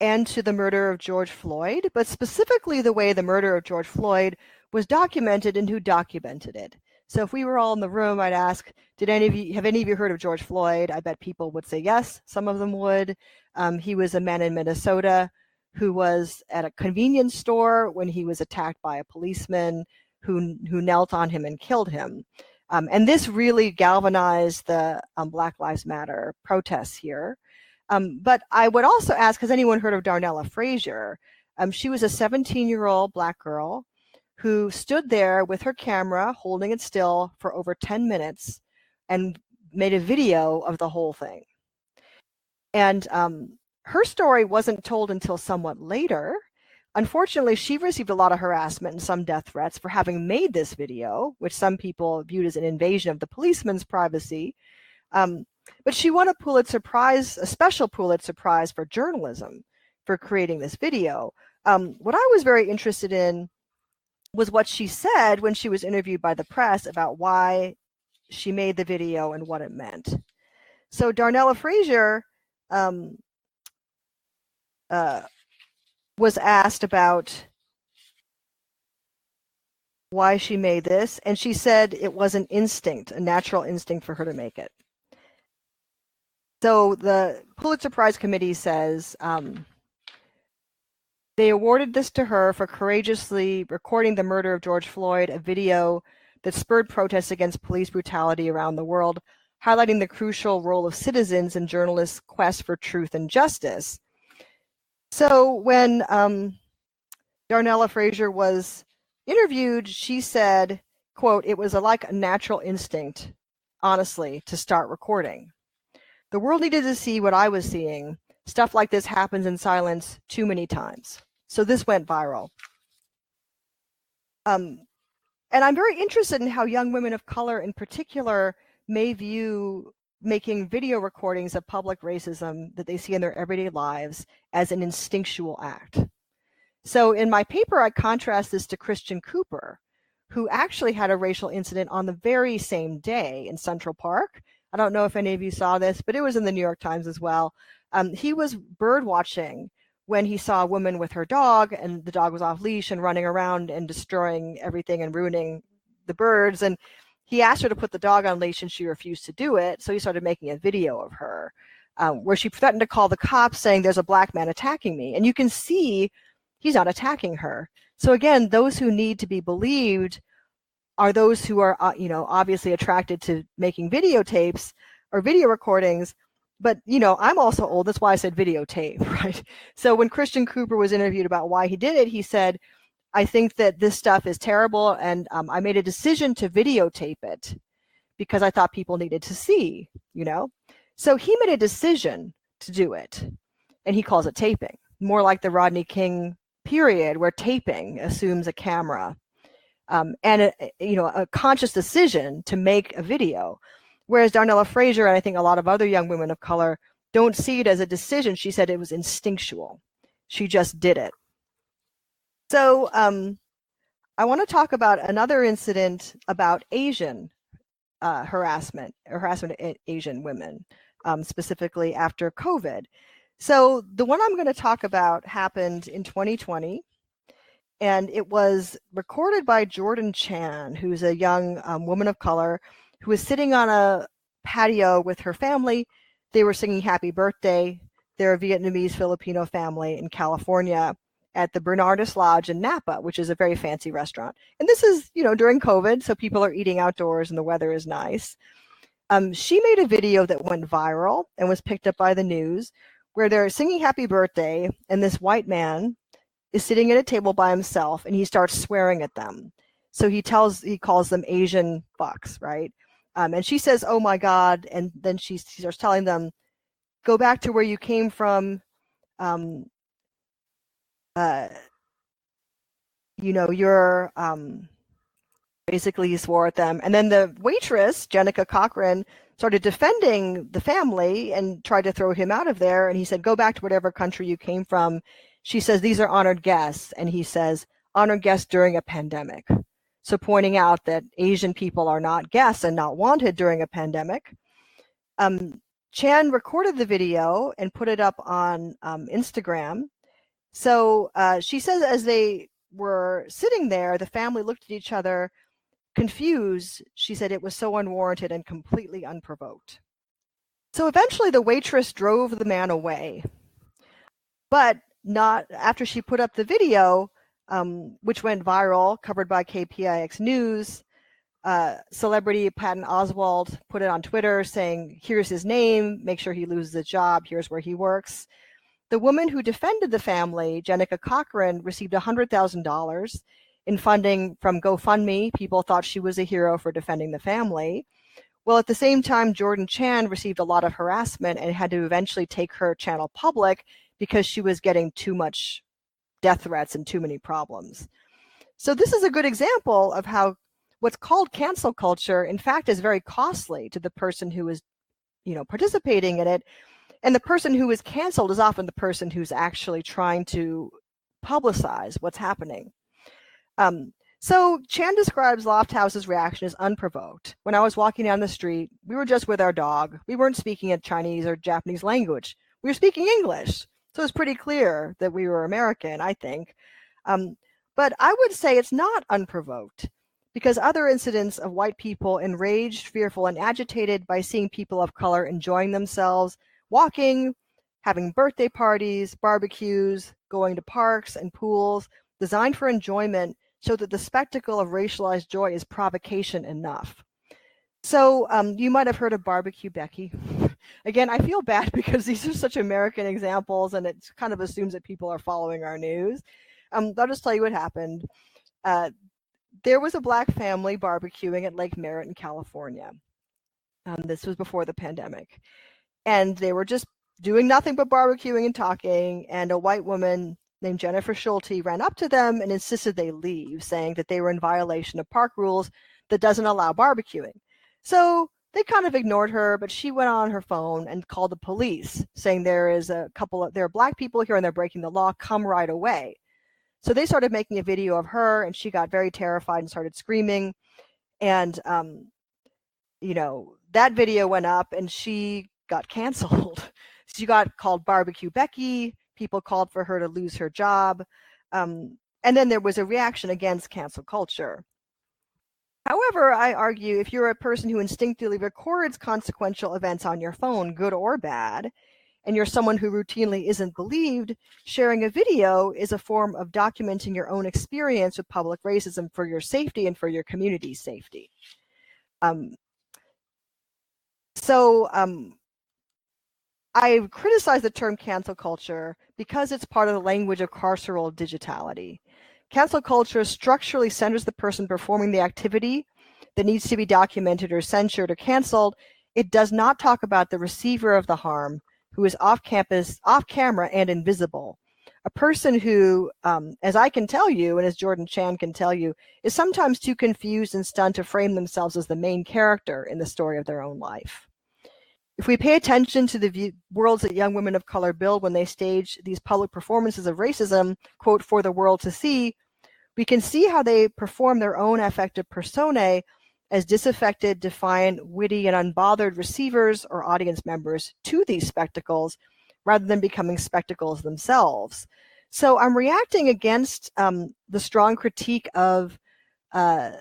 [SPEAKER 2] and to the murder of George Floyd, but specifically the way the murder of George Floyd was documented and who documented it. So if we were all in the room, I'd ask, did any of you have any of you heard of George Floyd? I bet people would say yes. Some of them would. Um, he was a man in Minnesota who was at a convenience store when he was attacked by a policeman who who knelt on him and killed him. Um, and this really galvanized the um, Black Lives Matter protests here. Um, but I would also ask, has anyone heard of Darnella Frazier? Um, she was a 17 year old black girl who stood there with her camera holding it still for over 10 minutes and made a video of the whole thing. And um, her story wasn't told until somewhat later. Unfortunately, she received a lot of harassment and some death threats for having made this video, which some people viewed as an invasion of the policeman's privacy. Um, but she won a Pulitzer Prize, a special Pulitzer Prize for journalism for creating this video. Um, what I was very interested in was what she said when she was interviewed by the press about why she made the video and what it meant. So Darnella Frazier um, uh, was asked about why she made this, and she said it was an instinct, a natural instinct for her to make it. So the Pulitzer Prize Committee says um, they awarded this to her for courageously recording the murder of George Floyd, a video that spurred protests against police brutality around the world. highlighting the crucial role of citizens and journalists' quest for truth and justice. So when um, Darnella Frazier was interviewed, she said, quote, it was a, like a natural instinct, honestly, to start recording. The world needed to see what I was seeing. Stuff like this happens in silence too many times. So this went viral. Um, and I'm very interested in how young women of color in particular may view making video recordings of public racism that they see in their everyday lives as an instinctual act. So in my paper, I contrast this to Christian Cooper, who actually had a racial incident on the very same day in Central Park. I don't know if any of you saw this, but it was in the New York Times as well. Um, he was bird watching when he saw a woman with her dog, and the dog was off leash and running around and destroying everything and ruining the birds. And he asked her to put the dog on leash and she refused to do it. So he started making a video of her um, where she threatened to call the cops saying, There's a black man attacking me. And you can see he's not attacking her. So again, those who need to be believed are those who are, uh, you know, obviously attracted to making videotapes or video recordings. But, you know, I'm also old. That's why I said videotape, right? So when Christian Cooper was interviewed about why he did it, he said, I think that this stuff is terrible, and um, I made a decision to videotape it because I thought people needed to see, you know? So he made a decision to do it, and he calls it taping, more like the Rodney King period where taping assumes a camera um, and, a, you know, a conscious decision to make a video. Whereas Darnella Frazier and I think a lot of other young women of color don't see it as a decision. She said it was instinctual. She just did it. So um, I want to talk about another incident about Asian uh, harassment, harassment of Asian women, um, specifically after COVID. So the one I'm going to talk about happened in 2020, and it was recorded by Jordan Chan, who's a young um, woman of color who was sitting on a patio with her family. They were singing Happy Birthday. They're a Vietnamese Filipino family in California at the Bernardus Lodge in Napa, which is a very fancy restaurant. And this is, you know, during COVID, so people are eating outdoors and the weather is nice. Um, she made a video that went viral and was picked up by the news where they're singing happy birthday and this white man is sitting at a table by himself and he starts swearing at them. So he tells, he calls them Asian fucks, right? Um, and she says, oh my God. And then she, she starts telling them, go back to where you came from. Um, uh, you know, you're um, basically he swore at them. And then the waitress, Jenica Cochran, started defending the family and tried to throw him out of there. And he said, Go back to whatever country you came from. She says, These are honored guests. And he says, Honored guests during a pandemic. So pointing out that Asian people are not guests and not wanted during a pandemic. Um, Chan recorded the video and put it up on um, Instagram. So uh, she says, as they were sitting there, the family looked at each other confused. She said it was so unwarranted and completely unprovoked. So eventually, the waitress drove the man away. But not after she put up the video, um, which went viral, covered by KPIX News. Uh, celebrity Patton Oswalt put it on Twitter saying, Here's his name, make sure he loses his job, here's where he works. The woman who defended the family, Jenica Cochran, received $100,000 in funding from GoFundMe. People thought she was a hero for defending the family. Well, at the same time, Jordan Chan received a lot of harassment and had to eventually take her channel public because she was getting too much death threats and too many problems. So, this is a good example of how what's called cancel culture, in fact, is very costly to the person who is, you know, participating in it and the person who is canceled is often the person who's actually trying to publicize what's happening. Um, so Chan describes Lofthouse's reaction as unprovoked. When I was walking down the street, we were just with our dog. We weren't speaking a Chinese or Japanese language. We were speaking English. So it's pretty clear that we were American, I think. Um, but I would say it's not unprovoked because other incidents of white people enraged, fearful, and agitated by seeing people of color enjoying themselves walking, having birthday parties, barbecues, going to parks and pools designed for enjoyment so that the spectacle of racialized joy is provocation enough. So um, you might have heard of Barbecue Becky. Again, I feel bad because these are such American examples, and it kind of assumes that people are following our news. Um, I'll just tell you what happened. Uh, there was a black family barbecuing at Lake Merritt in California. Um, this was before the pandemic, and they were just doing nothing but barbecuing and talking. And a white woman named Jennifer Schulte ran up to them and insisted they leave, saying that they were in violation of park rules that doesn't allow barbecuing. So they kind of ignored her, but she went on her phone and called the police, saying there is a couple of there are black people here and they're breaking the law. Come right away. So they started making a video of her, and she got very terrified and started screaming. And um, you know that video went up, and she got canceled. she got called Barbecue Becky. People called for her to lose her job. Um, and then there was a reaction against cancel culture. However, I argue if you're a person who instinctively records consequential events on your phone, good or bad, and you're someone who routinely isn't believed, sharing a video is a form of documenting your own experience with public racism for your safety and for your community's safety. Um, so um, I criticize the term cancel culture because it's part of the language of carceral digitality. Cancel culture structurally centers the person performing the activity that needs to be documented or censored or canceled. It does not talk about the receiver of the harm who is off campus, off camera, and invisible. A person who, um, as I can tell you, and as Jordan Chan can tell you, is sometimes too confused and stunned to frame themselves as the main character in the story of their own life. If we pay attention to the view, worlds that young women of color build when they stage these public performances of racism, quote, for the world to see, we can see how they perform their own affective personae as disaffected, defiant, witty, and unbothered receivers or audience members to these spectacles rather than becoming spectacles themselves. So I'm reacting against um, the strong critique of uh,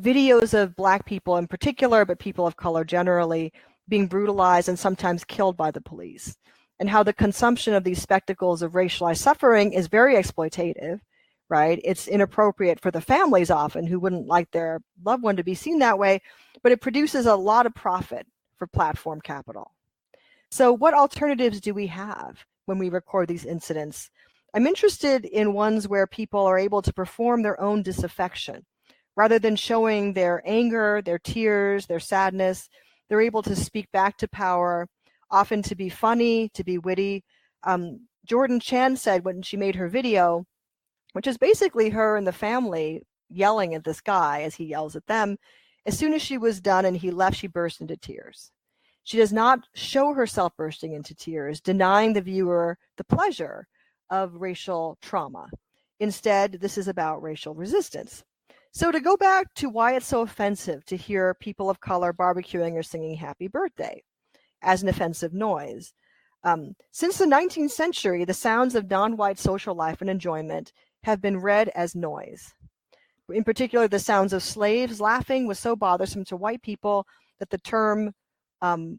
[SPEAKER 2] videos of Black people in particular, but people of color generally, being brutalized and sometimes killed by the police, and how the consumption of these spectacles of racialized suffering is very exploitative, right? It's inappropriate for the families often who wouldn't like their loved one to be seen that way, but it produces a lot of profit for platform capital. So, what alternatives do we have when we record these incidents? I'm interested in ones where people are able to perform their own disaffection rather than showing their anger, their tears, their sadness they're able to speak back to power, often to be funny, to be witty. Um, Jordan Chan said when she made her video, which is basically her and the family yelling at this guy as he yells at them. As soon as she was done and he left, she burst into tears. She does not show herself bursting into tears, denying the viewer the pleasure of racial trauma. Instead, this is about racial resistance. So to go back to why it's so offensive to hear people of color barbecuing or singing happy birthday as an offensive noise. Um, since the 19th century, the sounds of non-white social life and enjoyment have been read as noise. In particular, the sounds of slaves laughing was so bothersome to white people that the term um,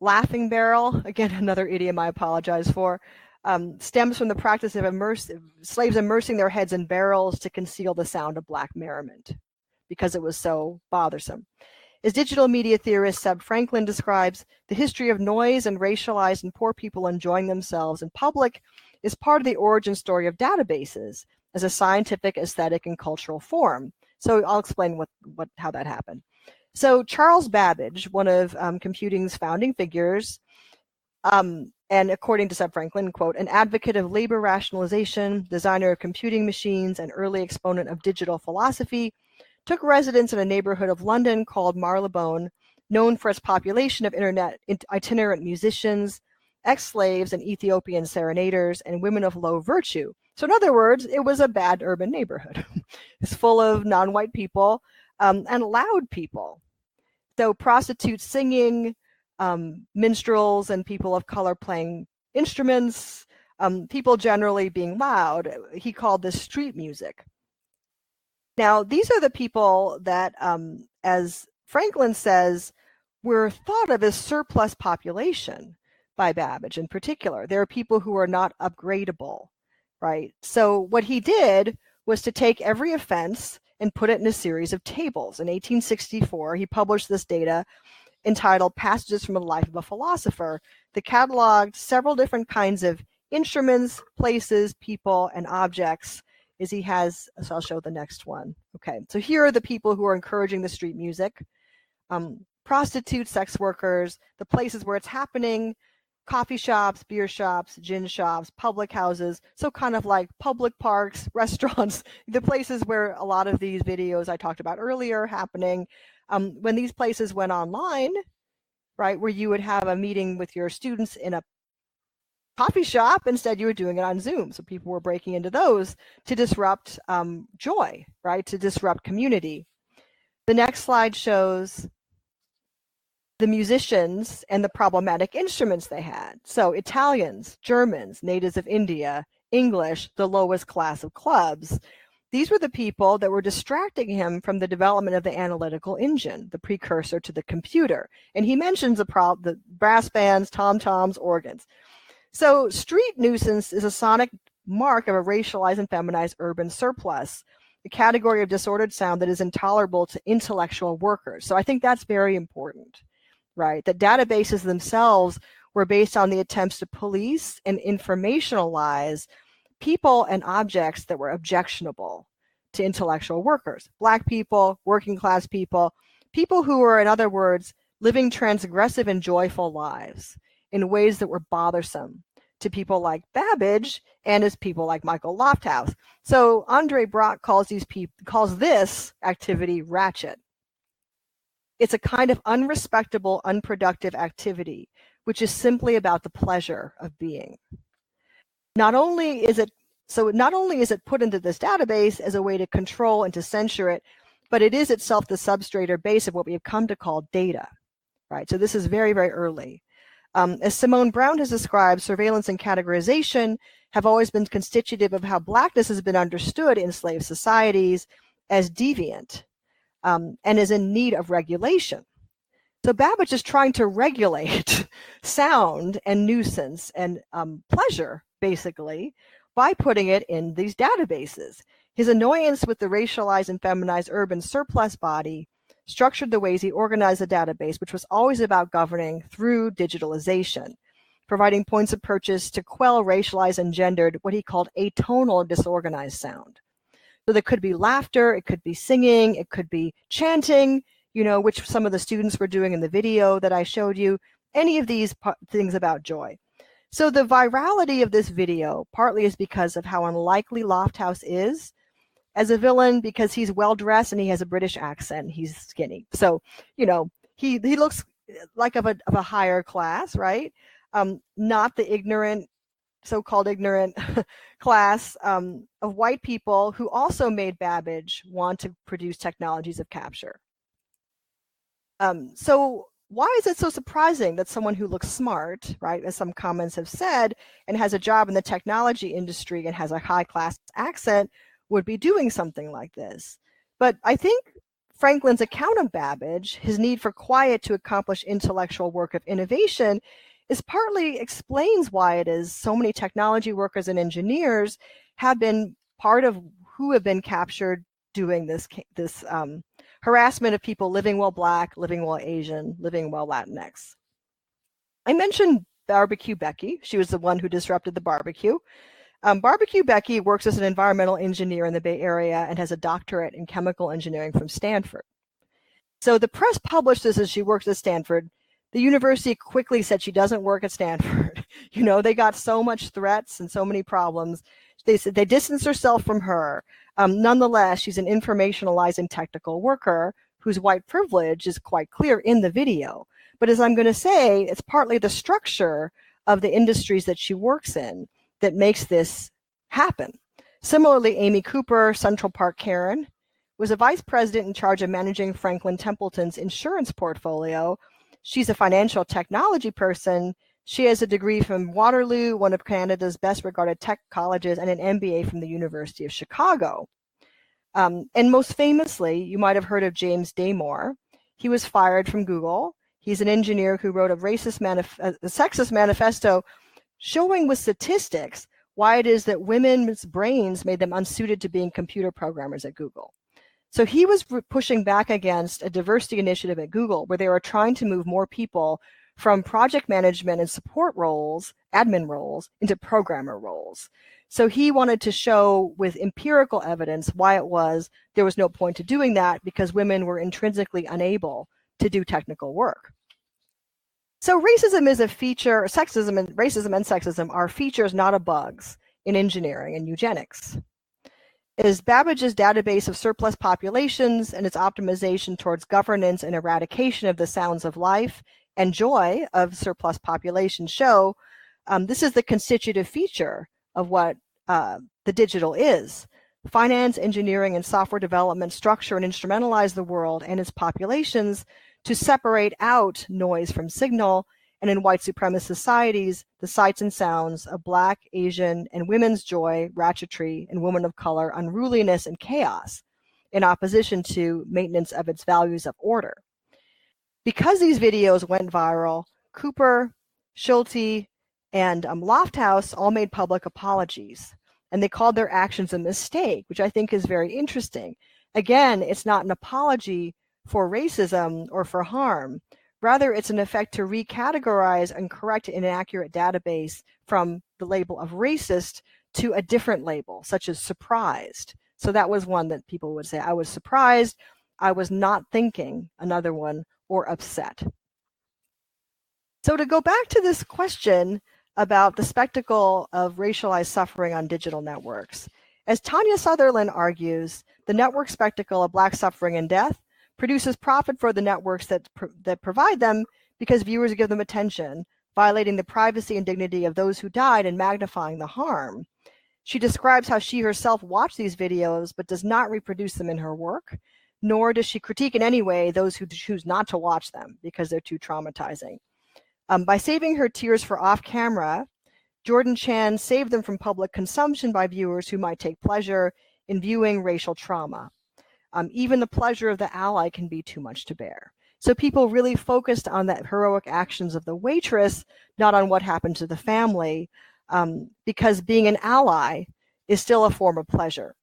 [SPEAKER 2] laughing barrel, again, another idiom I apologize for, um, stems from the practice of immerse, slaves immersing their heads in barrels to conceal the sound of black merriment because it was so bothersome. As digital media theorist Seb Franklin describes, the history of noise and racialized and poor people enjoying themselves in public is part of the origin story of databases as a scientific, aesthetic, and cultural form. So I'll explain what, what how that happened. So Charles Babbage, one of um, computing's founding figures, um, and according to Seb Franklin, quote, an advocate of labor rationalization, designer of computing machines, and early exponent of digital philosophy, took residence in a neighborhood of London called Marylebone, known for its population of internet itinerant musicians, ex-slaves and Ethiopian serenaders, and women of low virtue. So in other words, it was a bad urban neighborhood. it's full of non-white people um, and loud people. So prostitutes singing, um, minstrels and people of color playing instruments, um, people generally being loud. He called this street music. Now, these are the people that, um, as Franklin says, were thought of as surplus population by Babbage in particular. There are people who are not upgradable, right? So what he did was to take every offense and put it in a series of tables. In 1864, he published this data entitled Passages from the Life of a Philosopher that cataloged several different kinds of instruments, places, people, and objects is he has, so I'll show the next one. Okay, so here are the people who are encouraging the street music. Um, prostitutes, sex workers, the places where it's happening, coffee shops, beer shops, gin shops, public houses. So kind of like public parks, restaurants, the places where a lot of these videos I talked about earlier happening. Um, when these places went online, right, where you would have a meeting with your students in a coffee shop. Instead, you were doing it on Zoom. So people were breaking into those to disrupt um, joy, right? To disrupt community. The next slide shows the musicians and the problematic instruments they had. So Italians, Germans, natives of India, English, the lowest class of clubs. These were the people that were distracting him from the development of the analytical engine, the precursor to the computer. And he mentions the, pro- the brass bands, tom toms, organs. So, street nuisance is a sonic mark of a racialized and feminized urban surplus, a category of disordered sound that is intolerable to intellectual workers. So, I think that's very important, right? That databases themselves were based on the attempts to police and informationalize people and objects that were objectionable to intellectual workers, Black people, working class people, people who were, in other words, living transgressive and joyful lives in ways that were bothersome to people like Babbage and as people like Michael Lofthouse. So Andre Brock calls these people calls this activity ratchet. It's a kind of unrespectable, unproductive activity, which is simply about the pleasure of being. Not only is it so not only is it put into this database as a way to control and to censure it, but it is itself the substrate or base of what we have come to call data. Right. So this is very, very early. Um, as Simone Browne has described, surveillance and categorization have always been constitutive of how Blackness has been understood in slave societies as deviant um, and is in need of regulation. So Babbage is trying to regulate sound and nuisance and um, pleasure, basically, by putting it in these databases. His annoyance with the racialized and feminized urban surplus body structured the ways he organized the database, which was always about governing through digitalization, providing points of purchase to quell racialized and gendered what he called atonal disorganized sound. So there could be laughter, it could be singing, it could be chanting, you know, which some of the students were doing in the video that I showed you, any of these things about joy. So the virality of this video partly is because of how unlikely Lofthouse is as a villain because he's well dressed and he has a British accent. He's skinny, so you know he he looks like of a of a higher class, right? Um, not the ignorant, so-called ignorant class um, of white people who also made Babbage want to produce technologies of capture. Um, so why is it so surprising that someone who looks smart, right, as some comments have said, and has a job in the technology industry and has a high class accent would be doing something like this. But I think Franklin's account of Babbage, his need for quiet to accomplish intellectual work of innovation, is partly explains why it is so many technology workers and engineers have been part of who have been captured doing this this um, harassment of people living well black, living well Asian, living well Latinx. I mentioned barbecue Becky. She was the one who disrupted the barbecue. Um, Barbecue Becky works as an environmental engineer in the Bay Area and has a doctorate in chemical engineering from Stanford. So the press published this as she works at Stanford. The university quickly said she doesn't work at Stanford. you know, they got so much threats and so many problems. They said they distanced herself from her. Um, nonetheless, she's an informationalizing technical worker whose white privilege is quite clear in the video. But as I'm going to say, it's partly the structure of the industries that she works in that makes this happen. Similarly, Amy Cooper, Central Park Karen, was a vice president in charge of managing Franklin Templeton's insurance portfolio. She's a financial technology person. She has a degree from Waterloo, one of Canada's best regarded tech colleges, and an MBA from the University of Chicago. Um, and most famously, you might have heard of James Damore. He was fired from Google. He's an engineer who wrote a racist manif- a sexist manifesto showing with statistics why it is that women's brains made them unsuited to being computer programmers at Google. So he was pushing back against a diversity initiative at Google where they were trying to move more people from project management and support roles, admin roles, into programmer roles. So he wanted to show with empirical evidence why it was there was no point to doing that because women were intrinsically unable to do technical work. So racism is a feature, sexism and racism and sexism are features, not a bugs in engineering and eugenics. Is Babbage's database of surplus populations and its optimization towards governance and eradication of the sounds of life and joy of surplus populations show um, this is the constitutive feature of what uh, the digital is. Finance, engineering, and software development structure and instrumentalize the world and its populations to separate out noise from signal. And in white supremacist societies, the sights and sounds of Black, Asian, and women's joy, ratchetry, and women of color, unruliness, and chaos, in opposition to maintenance of its values of order. Because these videos went viral, Cooper, Schulte, and um, Lofthouse all made public apologies. And they called their actions a mistake, which I think is very interesting. Again, it's not an apology for racism or for harm. Rather, it's an effect to recategorize and correct an inaccurate database from the label of racist to a different label, such as surprised. So that was one that people would say, I was surprised. I was not thinking. Another one or upset. So, to go back to this question about the spectacle of racialized suffering on digital networks, as Tonia Sutherland argues, the network spectacle of Black suffering and death produces profit for the networks that, that provide them because viewers give them attention, violating the privacy and dignity of those who died and magnifying the harm. She describes how she herself watched these videos but does not reproduce them in her work nor does she critique in any way those who choose not to watch them because they're too traumatizing. Um, by saving her tears for off camera, Jordan Chan saved them from public consumption by viewers who might take pleasure in viewing racial trauma. Um, even the pleasure of the ally can be too much to bear. So people really focused on the heroic actions of the waitress, not on what happened to the family, um, because being an ally is still a form of pleasure.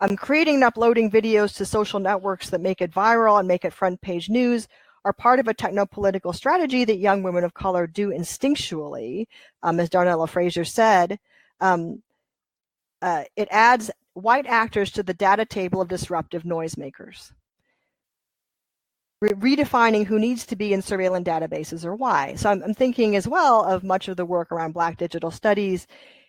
[SPEAKER 2] Um, creating and uploading videos to social networks that make it viral and make it front page news are part of a techno-political strategy that young women of color do instinctually. Um, as Darnella Frazier said, um, uh, it adds white actors to the data table of disruptive noisemakers, Re- redefining who needs to be in surveillance databases or why. So I'm, I'm thinking as well of much of the work around Black digital studies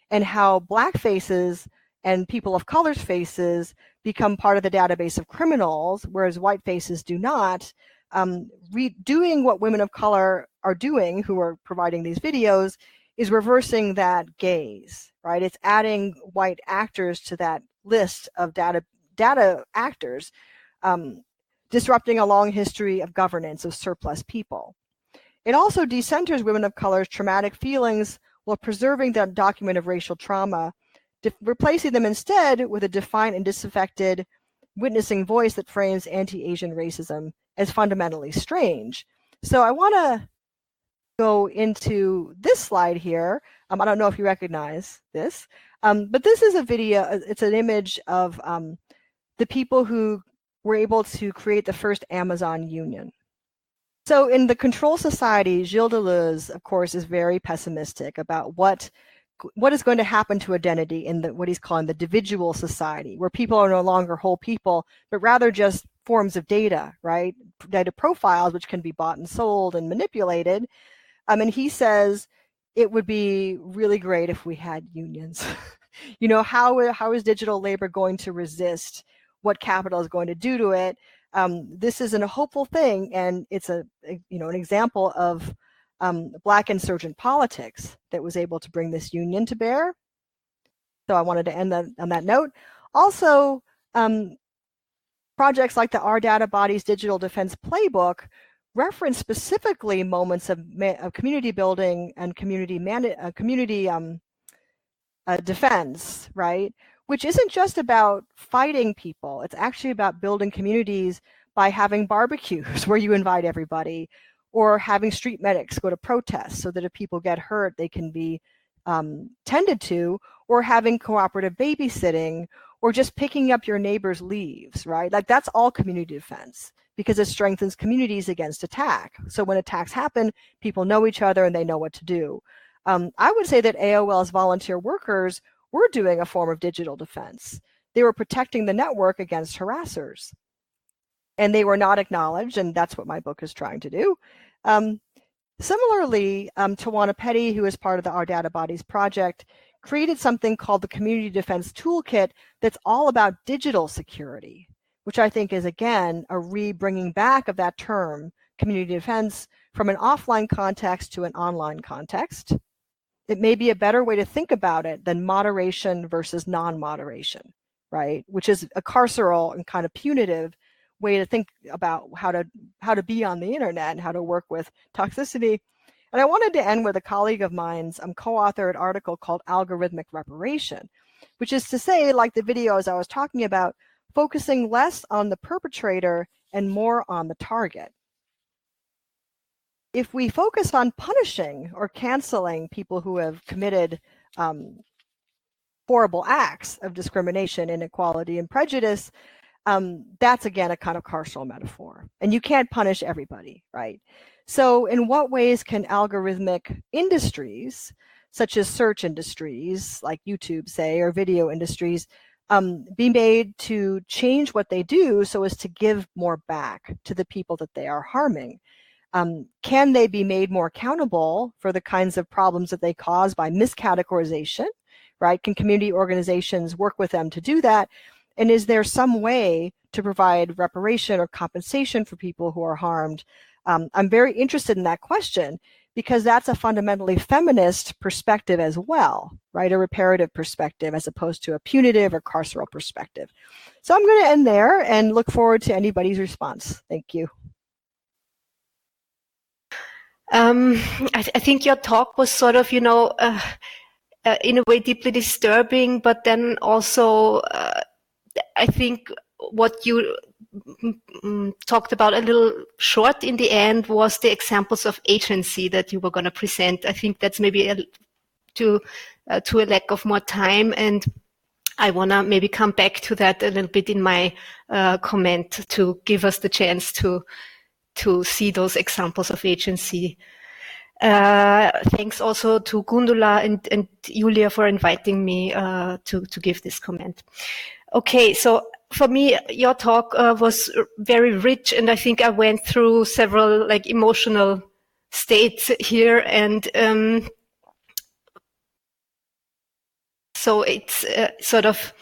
[SPEAKER 2] and how Black faces – and people of color's faces become part of the database of criminals, whereas white faces do not. Um, re- doing what women of color are doing, who are providing these videos, is reversing that gaze, right? It's adding white actors to that list of data data actors, um, disrupting a long history of governance of surplus people. It also decenters women of color's traumatic feelings while preserving the document of racial trauma replacing them instead with a defined and disaffected witnessing voice that frames anti-Asian racism as fundamentally strange. So I want to go into this slide here. Um, I don't know if you recognize this, um, but this is a video. Uh, it's an image of um, the people who were able to create the first Amazon union. So in the control society, Gilles Deleuze, of course, is very pessimistic about what what is going to happen to identity in the what he's calling the individual society, where people are no longer whole people, but rather just forms of data, right? Data profiles which can be bought and sold and manipulated. Um, and he says it would be really great if we had unions. you know, how how is digital labor going to resist what capital is going to do to it? Um, this isn't a hopeful thing, and it's a, a you know an example of um, Black insurgent politics that was able to bring this union to bear. So I wanted to end that, on that note. Also, um, projects like the Our Data Bodies Digital Defense Playbook reference specifically moments of, of community building and community man- uh, community um, uh, defense, right? Which isn't just about fighting people. It's actually about building communities by having barbecues where you invite everybody, or having street medics go to protests so that if people get hurt, they can be um, tended to, or having cooperative babysitting, or just picking up your neighbor's leaves, right? Like that's all community defense because it strengthens communities against attack. So when attacks happen, people know each other and they know what to do. Um, I would say that AOL's volunteer workers were doing a form of digital defense. They were protecting the network against harassers. And they were not acknowledged, and that's what my book is trying to do. Um, similarly, um, Tawana Petty, who is part of the Our Data Bodies project, created something called the Community Defense Toolkit that's all about digital security, which I think is, again, a re bringing back of that term, community defense, from an offline context to an online context. It may be a better way to think about it than moderation versus non moderation, right? Which is a carceral and kind of punitive way to think about how to how to be on the internet and how to work with toxicity and I wanted to end with a colleague of mine's um, co-authored article called Algorithmic Reparation, which is to say, like the videos I was talking about, focusing less on the perpetrator and more on the target. If we focus on punishing or canceling people who have committed um, horrible acts of discrimination, inequality, and prejudice, um, that's again a kind of carceral metaphor. And you can't punish everybody, right? So, in what ways can algorithmic industries, such as search industries like YouTube, say, or video industries, um, be made to change what they do so as to give more back to the people that they are harming? Um, can they be made more accountable for the kinds of problems that they cause by miscategorization? Right? Can community organizations work with them to do that? And is there some way to provide reparation or compensation for people who are harmed um, I'm very interested in that question because that's a fundamentally feminist perspective as well, right? A reparative perspective as opposed to a punitive or carceral perspective. So I'm going to end there and look forward to anybody's response. Thank you.
[SPEAKER 7] Um, I, th- I, think your talk was sort of, you know, uh, uh, in a way deeply disturbing, but then also, uh, I think what you talked about a little short in the end was the examples of agency that you were going to present. I think that's maybe a, to uh, to a lack of more time, and I want to maybe come back to that a little bit in my uh, comment to give us the chance to to see those examples of agency. Uh, thanks also to Gundula and, and Julia for inviting me uh, to to give this comment. Okay, so for me, your talk uh, was very rich, and I think I went through several like emotional states here, and um, so it's uh, sort of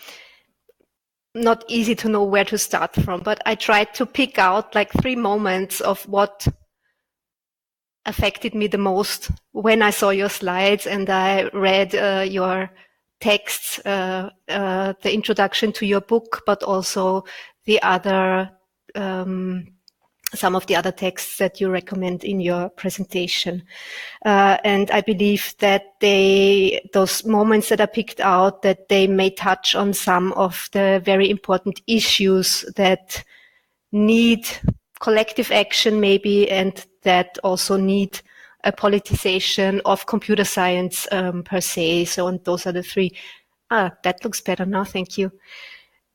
[SPEAKER 7] not easy to know where to start from. But I tried to pick out like three moments of what affected me the most when I saw your slides and I read uh, your texts, uh, uh, the introduction to your book, but also the other, um, some of the other texts that you recommend in your presentation. Uh, and I believe that they, those moments that are picked out, that they may touch on some of the very important issues that need collective action maybe, and that also need a politicization of computer science um, per se. So, and those are the three. Ah, that looks better now. Thank you.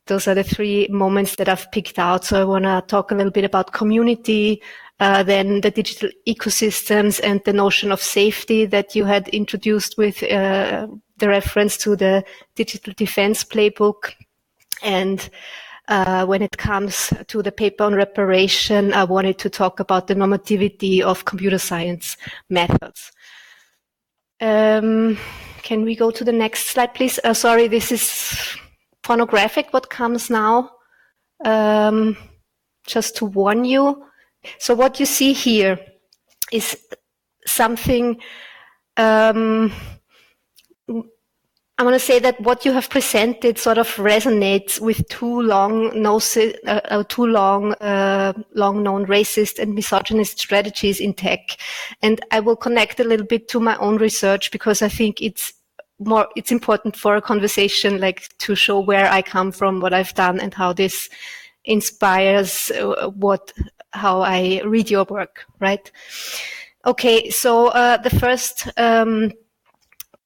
[SPEAKER 7] Those are the three moments that I've picked out. So I want to talk a little bit about community, uh, then the digital ecosystems and the notion of safety that you had introduced with uh, the reference to the digital defense playbook and uh, when it comes to the paper on reparation, I wanted to talk about the normativity of computer science methods. Um, can we go to the next slide, please? Uh, sorry, this is pornographic, what comes now. Um, just to warn you. So what you see here is something um, I want to say that what you have presented sort of resonates with two long, no, uh, uh, too long, uh, long known racist and misogynist strategies in tech. And I will connect a little bit to my own research because I think it's more, it's important for a conversation, like to show where I come from, what I've done and how this inspires uh, what, how I read your work, right? Okay. So, uh, the first, um,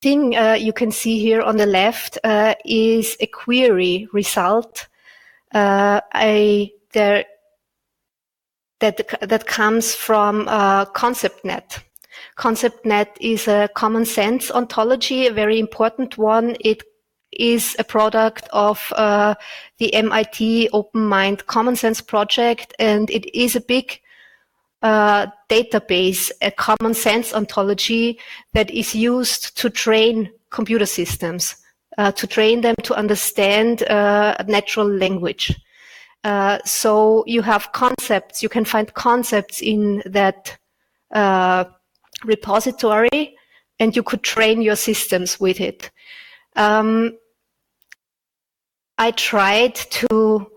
[SPEAKER 7] thing uh, you can see here on the left uh, is a query result. Uh, I, there, that, that comes from uh, ConceptNet. ConceptNet is a common sense ontology, a very important one. It is a product of uh, the MIT Open Mind Common Sense project, and it is a big database, a common sense ontology that is used to train computer systems, uh, to train them to understand uh, natural language. Uh, so you have concepts, you can find concepts in that uh, repository, and you could train your systems with it. Um, I tried to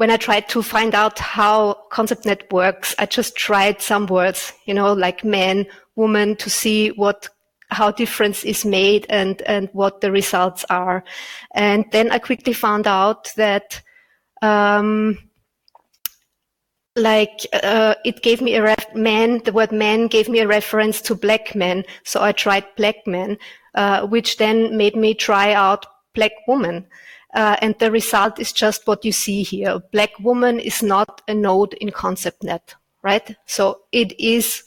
[SPEAKER 7] when I tried to find out how ConceptNet works, I just tried some words, you know, like man, woman, to see what how difference is made and and what the results are. And then I quickly found out that um, like uh, it gave me a ref- man the word man gave me a reference to black men so i tried black men uh, which then made me try out black woman uh, and the result is just what you see here. Black woman is not a node in ConceptNet, right? So it is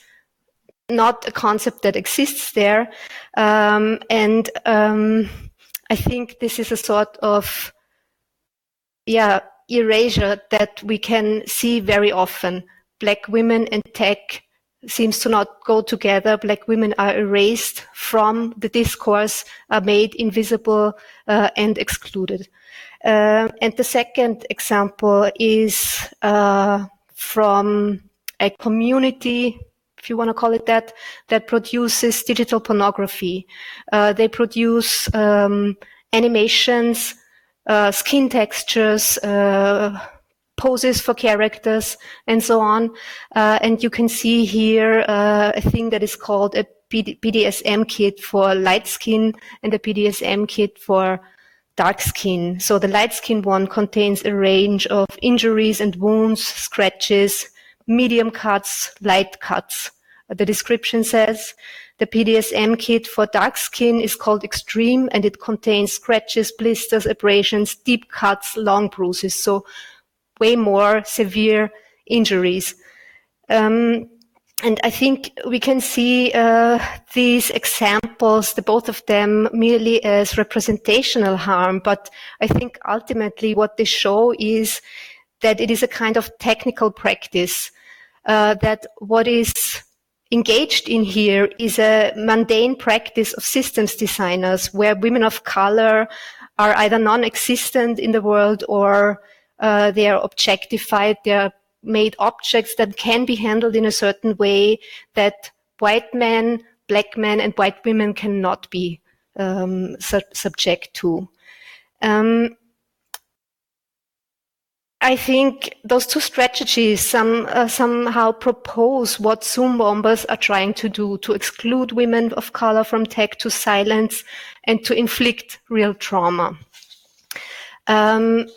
[SPEAKER 7] not a concept that exists there. Um, and um, I think this is a sort of, yeah, erasure that we can see very often. Black women and tech seems to not go together. Black women are erased from the discourse, are made invisible uh, and excluded. Uh, and the second example is uh, from a community, if you want to call it that, that produces digital pornography. Uh, they produce um, animations, uh, skin textures, uh, poses for characters and so on. Uh, and you can see here uh, a thing that is called a BDSM kit for light skin and a BDSM kit for dark skin. So the light skin one contains a range of injuries and wounds, scratches, medium cuts, light cuts. The description says the BDSM kit for dark skin is called Extreme and it contains scratches, blisters, abrasions, deep cuts, long bruises. So way more severe injuries. Um, and I think we can see uh, these examples, the both of them, merely as representational harm. But I think ultimately what they show is that it is a kind of technical practice. Uh, that what is engaged in here is a mundane practice of systems designers, where women of color are either non-existent in the world or uh, they are objectified, they are made objects that can be handled in a certain way that white men, black men, and white women cannot be um, su- subject to. Um, I think those two strategies some, uh, somehow propose what Zoom bombers are trying to do to exclude women of color from tech, to silence, and to inflict real trauma. Um,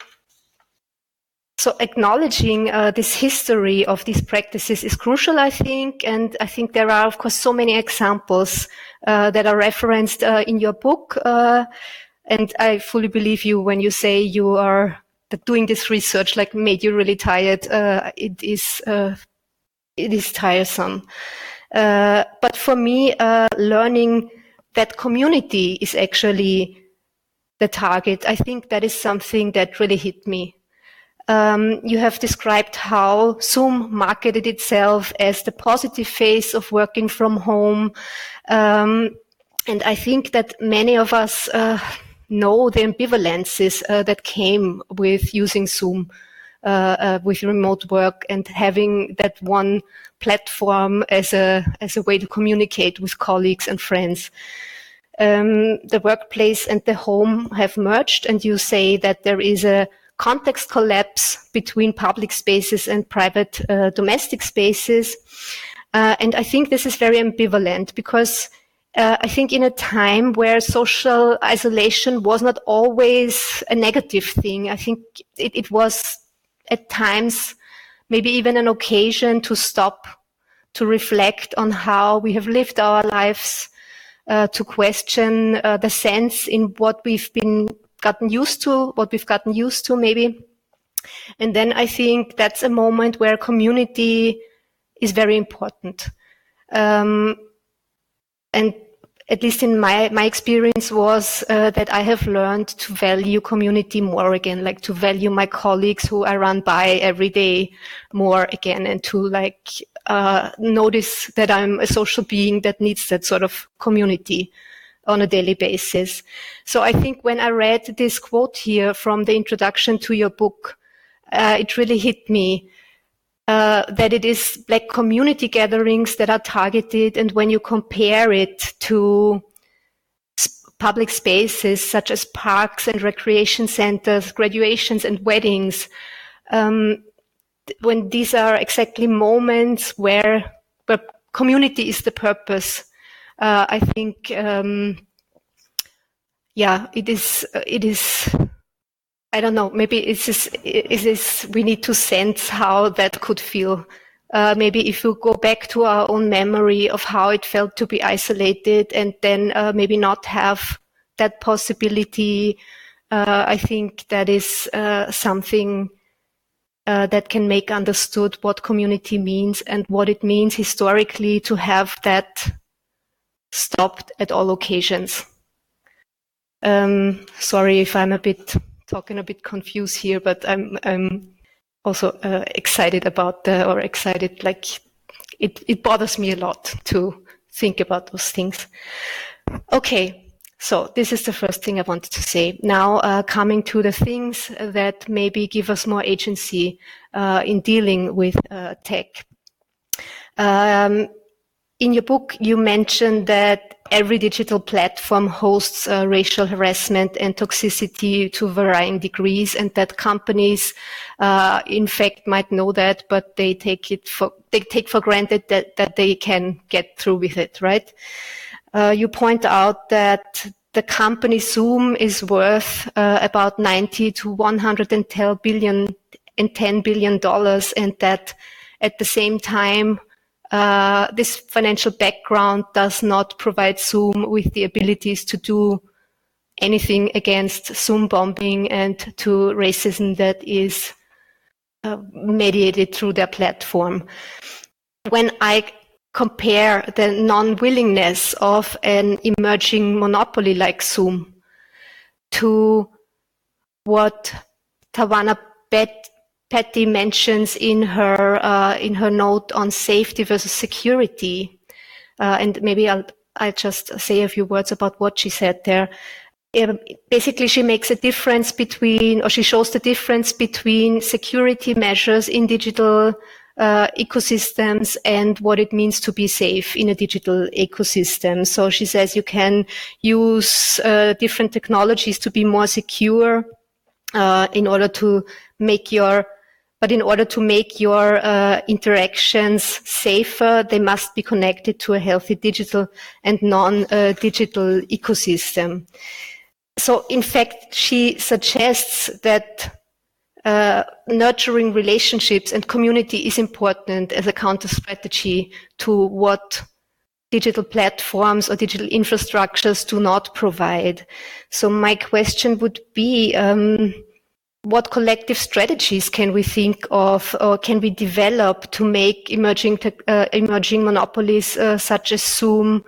[SPEAKER 7] so acknowledging uh, this history of these practices is crucial, I think, and I think there are, of course, so many examples uh, that are referenced uh, in your book, uh, and I fully believe you when you say you are doing this research like made you really tired. Uh, it is uh, it is tiresome, but for me, learning that community is actually the target. I think that is something that really hit me um, you have described how Zoom marketed itself as the positive face of working from home. Um, and I think that many of us uh, know the ambivalences uh, that came with using Zoom. Uh, uh with remote work and having that one platform as a as a way to communicate with colleagues and friends. Um, the workplace and the home have merged, and you say that there is a context collapse between public spaces and private uh, domestic spaces. Uh, and I think this is very ambivalent because uh, I think in a time where social isolation was not always a negative thing, I think it, it was at times maybe even an occasion to stop, to reflect on how we have lived our lives uh, to question uh, the sense in what we've been gotten used to, what we've gotten used to maybe. And then I think that's a moment where community is very important. Um, and at least in my my experience was uh, that I have learned to value community more again, like to value my colleagues who I run by every day more again, and to like uh, notice that I'm a social being that needs that sort of community on a daily basis. So I think when I read this quote here from the introduction to your book, uh, it really hit me uh, that it is black community gatherings that are targeted. And when you compare it to public spaces such as parks and recreation centers, graduations and weddings, um, when these are exactly moments where, where community is the purpose, uh, I think, um, yeah, it is, it is I don't know. Maybe it's just, it is we need to sense how that could feel. Uh, maybe if we go back to our own memory of how it felt to be isolated, and then uh, maybe not have that possibility. Uh, I think that is uh, something uh, that can make understood what community means and what it means historically to have that stopped at all occasions. Um, sorry if I'm a bit talking a bit confused here, but I'm I'm also uh, excited about the or excited like it it bothers me a lot to think about those things. Okay. So this is the first thing I wanted to say. Now, uh, coming to the things that maybe give us more agency uh, in dealing with uh, tech. Um, in your book, you mentioned that every digital platform hosts uh, racial harassment and toxicity to varying degrees and that companies uh, in fact might know that but they take it for they take for granted that, that they can get through with it right? Uh, you point out that the company zoom is worth uh, about 90 to 110 billion and 10 billion dollars and that at the same time uh, this financial background does not provide Zoom with the abilities to do anything against Zoom bombing and to racism that is uh, mediated through their platform. When I compare the non-willingness of an emerging monopoly like Zoom to what Tawana Petty mentions in her uh, in her note on safety versus security, uh, and maybe I'll I'll just say a few words about what she said there. Um, basically, she makes a difference between, or she shows the difference between security measures in digital uh, ecosystems and what it means to be safe in a digital ecosystem. So she says you can use uh, different technologies to be more secure uh, in order to make your but in order to make your uh, interactions safer, they must be connected to a healthy digital and non-digital ecosystem. So in fact, she suggests that uh, nurturing relationships and community is important as a counter strategy to what digital platforms or digital infrastructures do not provide. So my question would be, um, what collective strategies can we think of or can we develop to make emerging uh, emerging monopolies uh, such as Zoom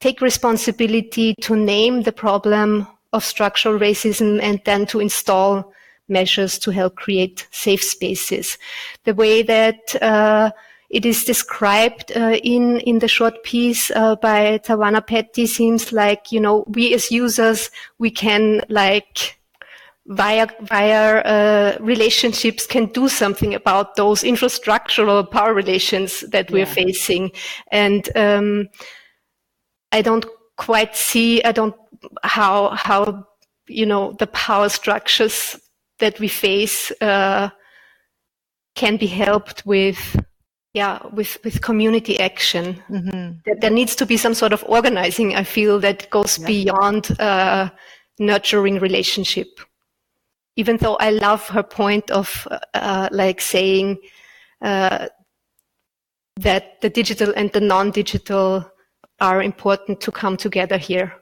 [SPEAKER 7] take responsibility to name the problem of structural racism and then to install measures to help create safe spaces. The way that uh, it is described uh, in in the short piece uh, by Tawana Petty seems like you know we as users we can like via via uh, relationships can do something about those infrastructural power relations that we're facing and um, i don't quite see i don't how how you know the power structures that we face uh, can be helped with yeah with with community action mm-hmm. there, there, needs to be some sort of organizing i feel that goes yeah. beyond uh, nurturing relationship even though I love her point of uh, like saying uh, that the digital and the non-digital are important to come together here.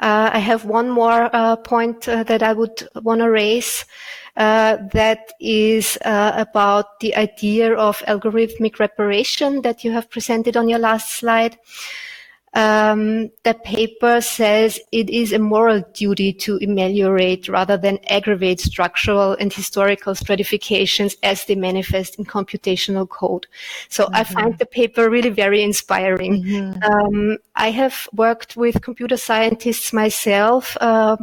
[SPEAKER 7] Uh, I have one more uh, point uh, that I would want to raise. Uh, that is uh, about the idea of algorithmic reparation that you have presented on your last slide. Um, the paper says it is a moral duty to ameliorate rather than aggravate structural and historical stratifications as they manifest in computational code. So mm-hmm. I find the paper really very inspiring. Mm-hmm. Um, I have worked with computer scientists myself. Uh,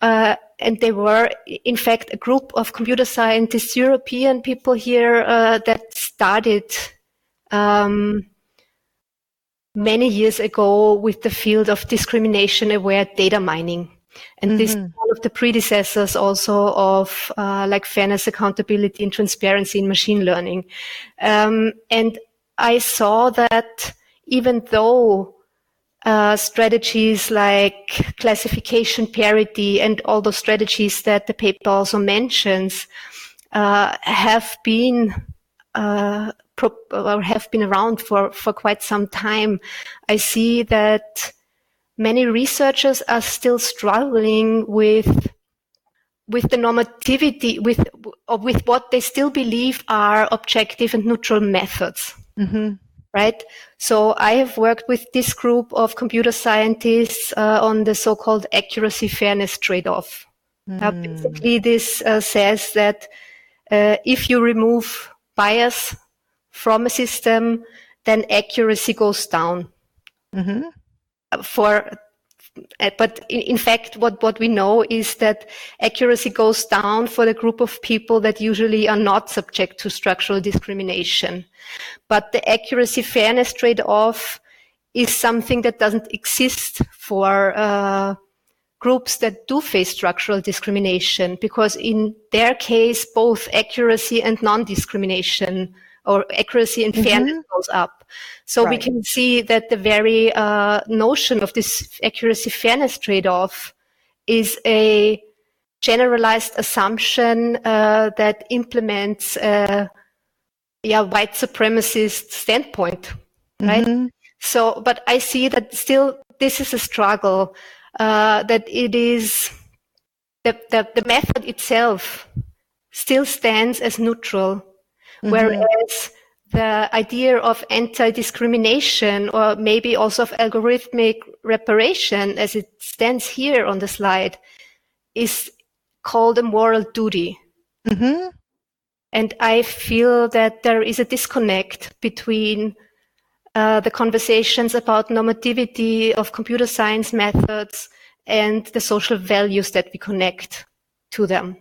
[SPEAKER 7] uh, and they were, in fact, a group of computer scientists, European people here uh, that started um, many years ago with the field of discrimination aware data mining. And mm-hmm. this is one of the predecessors also of uh, like fairness, accountability, and transparency in machine learning. Um, and I saw that even though uh, strategies like classification parity and all those strategies that the paper also mentions uh, have been uh, or have been around for, for quite some time, I see that many researchers are still struggling with with the normativity with with what they still believe are objective and neutral methods mm-hmm. right so i have worked with this group of computer scientists uh, on the so-called accuracy fairness trade-off mm. uh, basically this uh, says that uh, if you remove bias from a system, then accuracy goes down. Mm-hmm. For uh, but in, in, fact, what, what we know is that accuracy goes down for the group of people that usually are not subject to structural discrimination. But the accuracy fairness trade off is something that doesn't exist for uh, groups that do face structural discrimination, because in their case, both accuracy and non discrimination or accuracy and fairness mm-hmm. goes up. So right. we can see that the very uh, notion of this accuracy fairness trade off is a generalized assumption uh, that implements a yeah, white supremacist standpoint, right? Mm-hmm. So, but I see that still this is a struggle, uh, that it is the, the, the method itself still stands as neutral Mm-hmm. Whereas the idea of anti-discrimination or maybe also of algorithmic reparation as it stands here on the slide is called a moral duty. Mm-hmm. And I feel that there is a disconnect between uh, the conversations about normativity of computer science methods and the social values that we connect to them.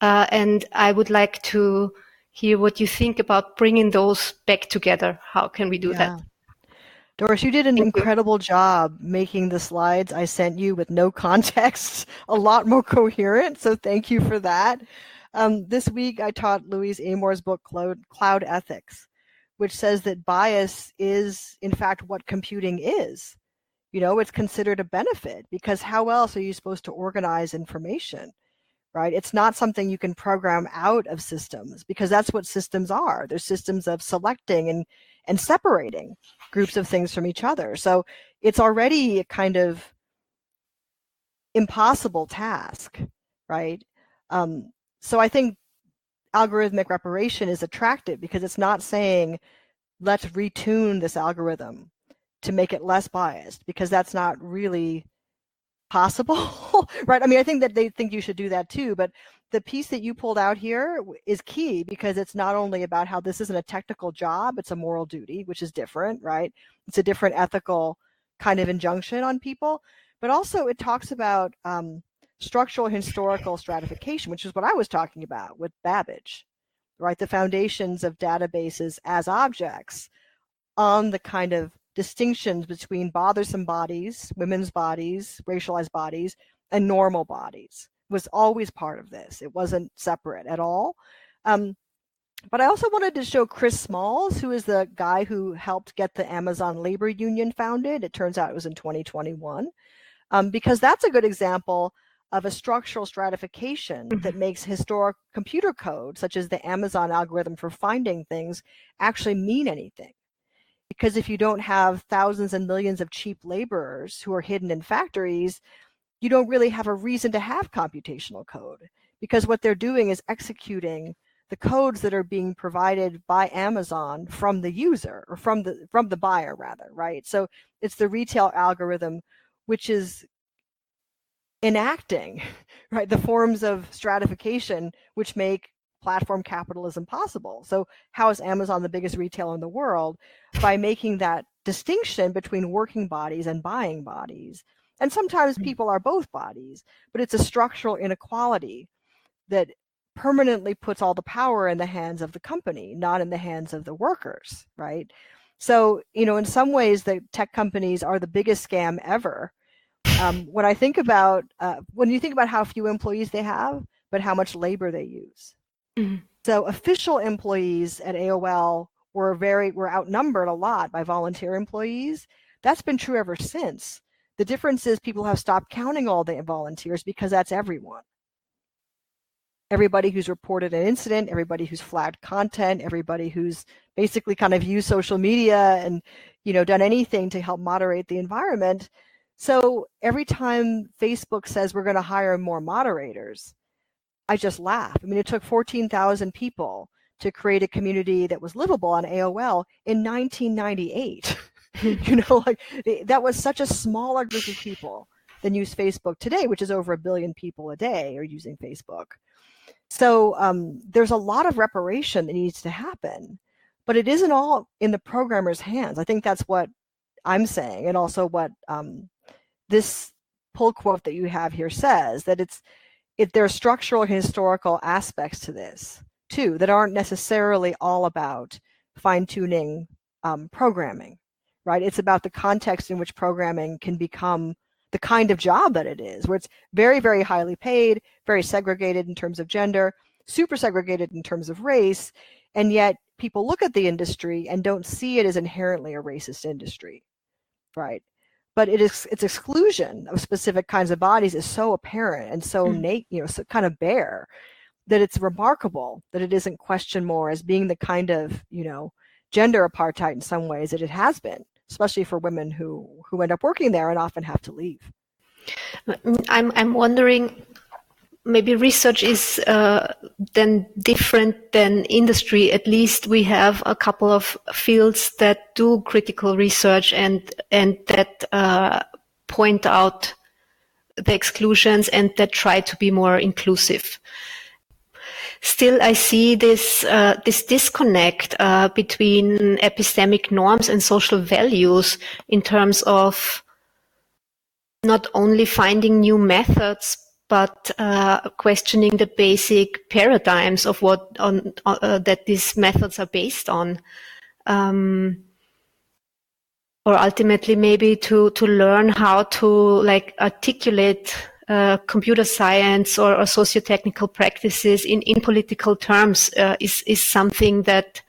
[SPEAKER 7] Uh, and I would like to hear what you think about bringing those back together. How can we do yeah. that?
[SPEAKER 2] Doris, you did an Thank incredible you. job making the slides I sent you with no context a lot more coherent. So thank you for that. Um, this week, I taught Louise Amoore's book, Cloud, Cloud Ethics, which says that bias is, in fact, what computing is. You know, it's considered a benefit because how else are you supposed to organize information? Right? It's not something you can program out of systems because that's what systems are. They're systems of selecting and, and separating groups of things from each other. So it's already a kind of impossible task, right? Um, so I think algorithmic reparation is attractive because it's not saying, let's retune this algorithm to make it less biased because that's not really possible right? I mean i think that they think you should do that too but the piece that you pulled out here is key because it's not only about how this isn't a technical job it's a moral duty which is different right? It's a different ethical kind of injunction on people but also it talks about um, structural historical stratification which is what i was talking about with babbage right? The foundations of databases as objects on the kind of distinctions between bothersome bodies, women's bodies, racialized bodies, and normal bodies was always part of this. It wasn't separate at all. Um, but I also wanted to show Chris Smalls, who is the guy who helped get the Amazon Labor Union founded. It turns out it was in 2021, um, because that's a good example of a structural stratification that mm-hmm. makes historic computer code, such as the Amazon algorithm for finding things, actually mean anything Because if you don't have thousands and millions of cheap laborers who are hidden in factories, you don't really have a reason to have computational code because what they're doing is executing the codes that are being provided by Amazon from the user or from the from the buyer rather, right? So it's the retail algorithm which is enacting right the forms of stratification which make platform capitalism possible. So how is Amazon the biggest retailer in the world by making that distinction between working bodies and buying bodies? And sometimes hmm. people are both bodies, but it's a structural inequality that permanently puts all the power in the hands of the company, not in the hands of the workers, right? So, you know, in some ways, the tech companies are the biggest scam ever. Um, when I think about, uh, when you think about how few employees they have, but how much labor they use. Mm-hmm. So, official employees at AOL were very were outnumbered a lot by volunteer employees. That's been true ever since. The difference is people have stopped counting all the volunteers because that's everyone everybody who's reported an incident, everybody who's flagged content, everybody who's basically kind of used social media and you know done anything to help moderate the environment. So every time Facebook says we're going to hire more moderators, I just laugh. I mean, it took 14,000 people to create a community that was livable on AOL in 1998. you know, like that was such a smaller group of people than use Facebook today, which is over a billion people a day are using Facebook. So um, there's a lot of reparation that needs to happen, but it isn't all in the programmer's hands. I think that's what I'm saying, and also what um, this pull quote that you have here says that it's if there are structural historical aspects to this too that aren't necessarily all about fine tuning um, programming, right? It's about the context in which programming can become the kind of job that it is, where it's very, very highly paid, very segregated in terms of gender, super segregated in terms of race, and yet people look at the industry and don't see it as inherently a racist industry, right? But it is its exclusion of specific kinds of bodies is so apparent and so mm. you know, so kind of bare that it's remarkable that it isn't questioned more as being the kind of you know gender apartheid in some ways that it has been especially for women who who end up working there and often have to leave.
[SPEAKER 7] I'm I'm wondering maybe research is uh, then different than industry. At least we have a couple of fields that do critical research and and that uh, point out the exclusions and that try to be more inclusive still I see this uh, this disconnect uh, between epistemic norms and social values in terms of not only finding new methods but uh, questioning the basic paradigms of what on, uh, that these methods are based on. Um, or ultimately maybe to to learn how to like articulate uh, computer science or, or socio-technical practices in, in political terms uh, is is something that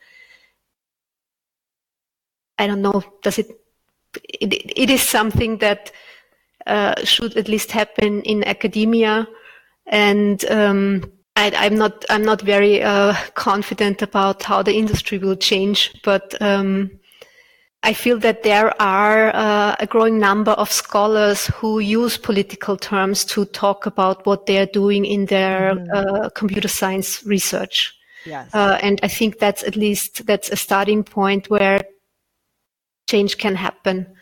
[SPEAKER 7] I don't know. Does it? It, it is something that should at least happen in academia, and um, I, am not I'm not very uh, confident about how the industry will change, but. Um, I feel that there are uh, a growing number of scholars who use political terms to talk about what they are doing in their mm. uh, computer science research. Yes. Uh, and I think that's at least that's a starting point where change can happen.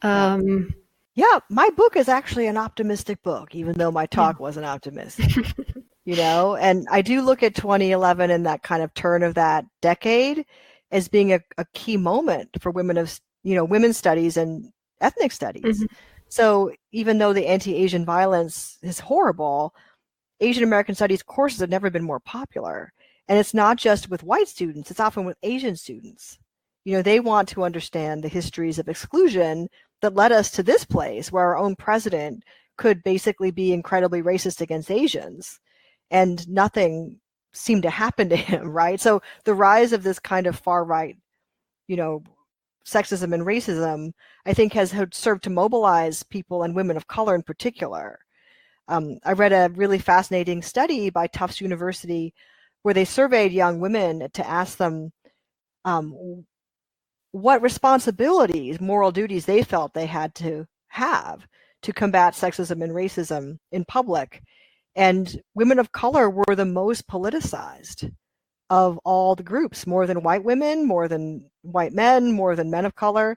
[SPEAKER 7] Um,
[SPEAKER 2] yeah, my book is actually an optimistic book, even though my talk wasn't optimistic. you know, and I do look at 2011 and that kind of turn of that decade as being a, a key moment for women of you know women's studies and ethnic studies. Mm-hmm. So even though the anti-Asian violence is horrible, Asian American studies courses have never been more popular. And it's not just with white students, it's often with Asian students. You know, they want to understand the histories of exclusion that led us to this place where our own president could basically be incredibly racist against Asians and nothing seemed to happen to him, right? So the rise of this kind of far right, you know, sexism and racism, I think has served to mobilize people and women of color in particular. Um, I read a really fascinating study by Tufts University where they surveyed young women to ask them um, what responsibilities, moral duties they felt they had to have to combat sexism and racism in public. And women of color were the most politicized of all the groups, more than white women, more than white men, more than men of color.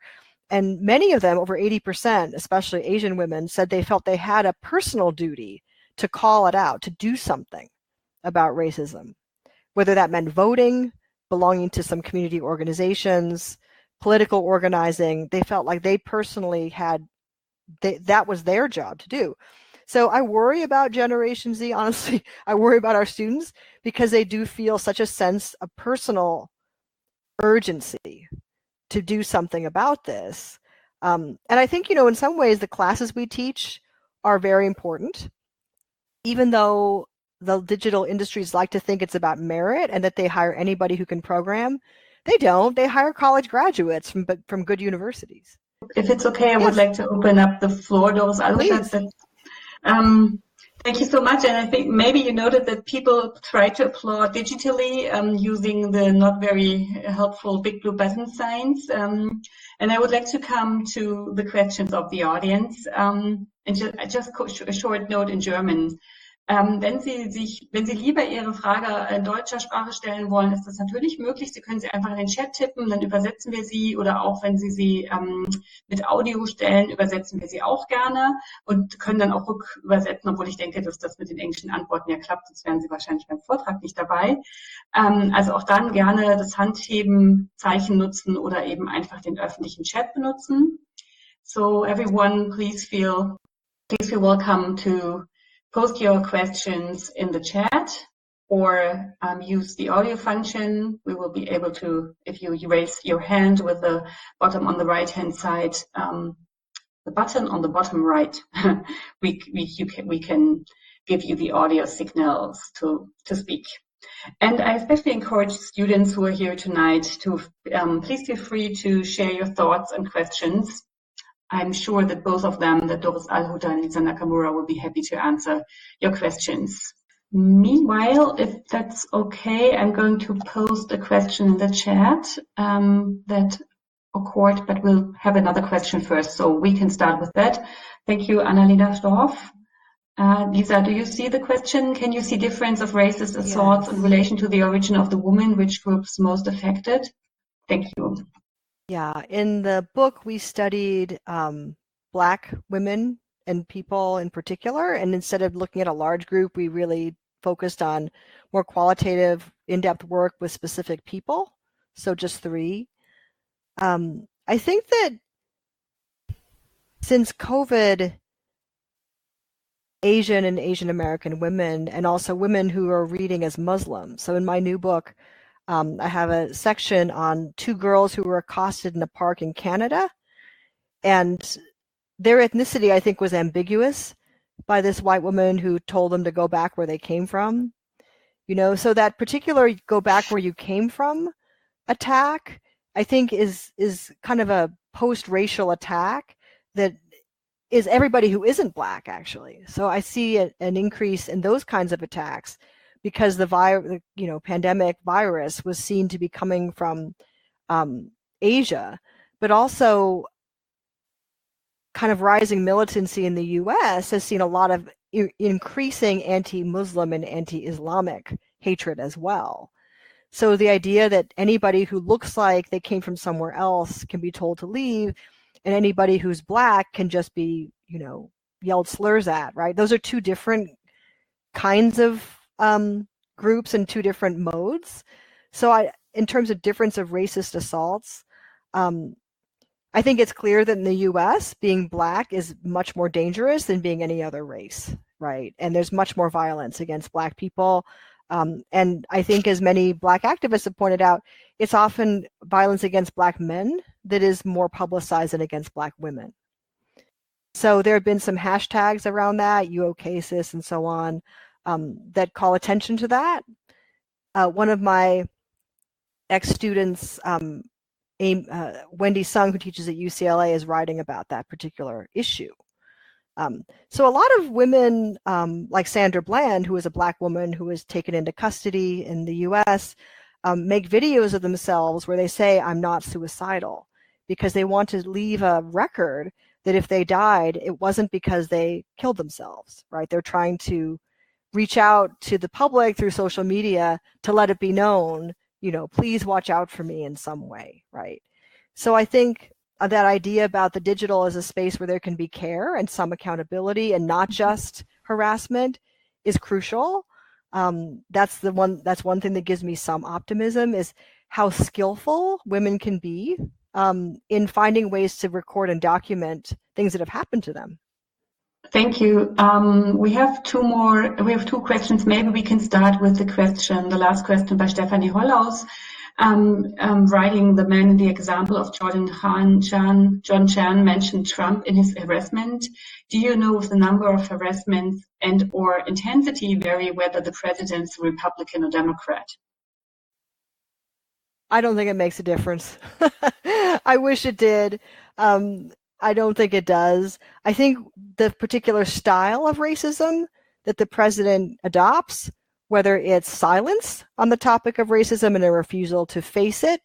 [SPEAKER 2] And many of them, over 80%, especially Asian women, said they felt they had a personal duty to call it out, to do something about racism, whether that meant voting, belonging to some community organizations, political organizing. They felt like they personally had they, that was their job to do. So I worry about Generation Z, honestly. I worry about our students because they do feel such a sense of personal urgency to do something about this. Um, and I think, you know, in some ways, the classes we teach are very important, even though the digital industries like to think it's about merit and that they hire anybody who can program. They don't. They hire college graduates from but from good universities.
[SPEAKER 1] If it's okay, I yes. would like to open up the floor, Doris Allhutter. Um, Thank you so much. And I think maybe you noted that people try to applaud digitally um, using the not very helpful big blue button signs. Um, and I would like to come to the questions of the audience. Um, and ju just a short note in German. Ähm, wenn Sie sich, wenn Sie lieber Ihre Frage in deutscher Sprache stellen wollen, ist das natürlich möglich. Sie können sie einfach in den Chat tippen, dann übersetzen wir sie oder auch wenn Sie sie ähm, mit Audio stellen, übersetzen wir sie auch gerne und können dann auch rückübersetzen, obwohl ich denke, dass das mit den englischen Antworten ja klappt, sonst wären Sie wahrscheinlich beim Vortrag nicht dabei. Ähm, also auch dann gerne das Handheben, Zeichen nutzen oder eben einfach den öffentlichen Chat benutzen. So everyone, please feel, please feel welcome to post your questions in the chat or um, use the audio function. We will be able to, if you raise your hand with the bottom on the right hand side, um, the button on the bottom right, we, we, can, we can give you the audio signals to, to speak. And I especially encourage students who are here tonight to um, please feel free to share your thoughts and questions I'm sure that both of them, that Doris Allhutter and Lisa Nakamura, will be happy to answer your questions. Meanwhile, if that's okay, I'm going to post a question in the chat um, that occurred, but we'll have another question first, so we can start with that. Thank you, Annalena Storff. Uh, Lisa, do you see the question? Can you see difference of racist assaults yes. in relation to the origin of the woman? Which groups most affected? Thank you.
[SPEAKER 2] Yeah, in the book, we studied um, Black women and people in particular. And instead of looking at a large group, we really focused on more qualitative, in depth work with specific people. So just three. Um, I think that since COVID, Asian and Asian American women, and also women who are reading as Muslims. So in my new book, um, I have a section on two girls who were accosted in a park in Canada, and their ethnicity, I think, was ambiguous by this white woman who told them to go back where they came from. You know, so that particular "go back where you came from" attack, I think, is is kind of a post-racial attack that is everybody who isn't black actually. So I see a, an increase in those kinds of attacks because the virus, you know, pandemic virus was seen to be coming from um, Asia, but also kind of rising militancy in the U.S. has seen a lot of I- increasing anti-Muslim and anti-Islamic hatred as well. So the idea that anybody who looks like they came from somewhere else can be told to leave, and anybody who's black can just be, you know, yelled slurs at, right? Those are two different kinds of um, groups in two different modes. So I, in terms of difference of racist assaults, um, I think it's clear that in the U.S., being black is much more dangerous than being any other race, right? And there's much more violence against black people. Um, and I think, as many black activists have pointed out, it's often violence against black men that is more publicized than against black women. So there have been some hashtags around that, UOCASIS and so on um, that call attention to that. Uh, one of my ex-students, um, uh, Wendy Sung, who teaches at UCLA, is writing about that particular issue. Um, so a lot of women, um, like Sandra Bland, who is a black woman who was taken into custody in the U.S., um, make videos of themselves where they say, "I'm not suicidal." because they want to leave a record that if they died, it wasn't because they killed themselves, right? They're trying to reach out to the public through social media to let it be known, you know, please watch out for me in some way, right? So I think uh, that idea about the digital as a space where there can be care and some accountability and not mm-hmm. just harassment is crucial. Um, that's the one. That's one thing that gives me some optimism is how skillful women can be um, in finding ways to record and document things that have happened to them.
[SPEAKER 1] Thank you. Um, we have two more, we have two questions. Maybe we can start with the question, the last question by Stephanie Hollaus. Um, um, writing the man in the example of Jordan Khan, Chan, John Chan mentioned Trump in his harassment. Do you know if the number of harassments and or intensity vary whether the president's Republican or Democrat?
[SPEAKER 2] I don't think it makes a difference. I wish it did. Um, I don't think it does. I think the particular style of racism that the president adopts, whether it's silence on the topic of racism and a refusal to face it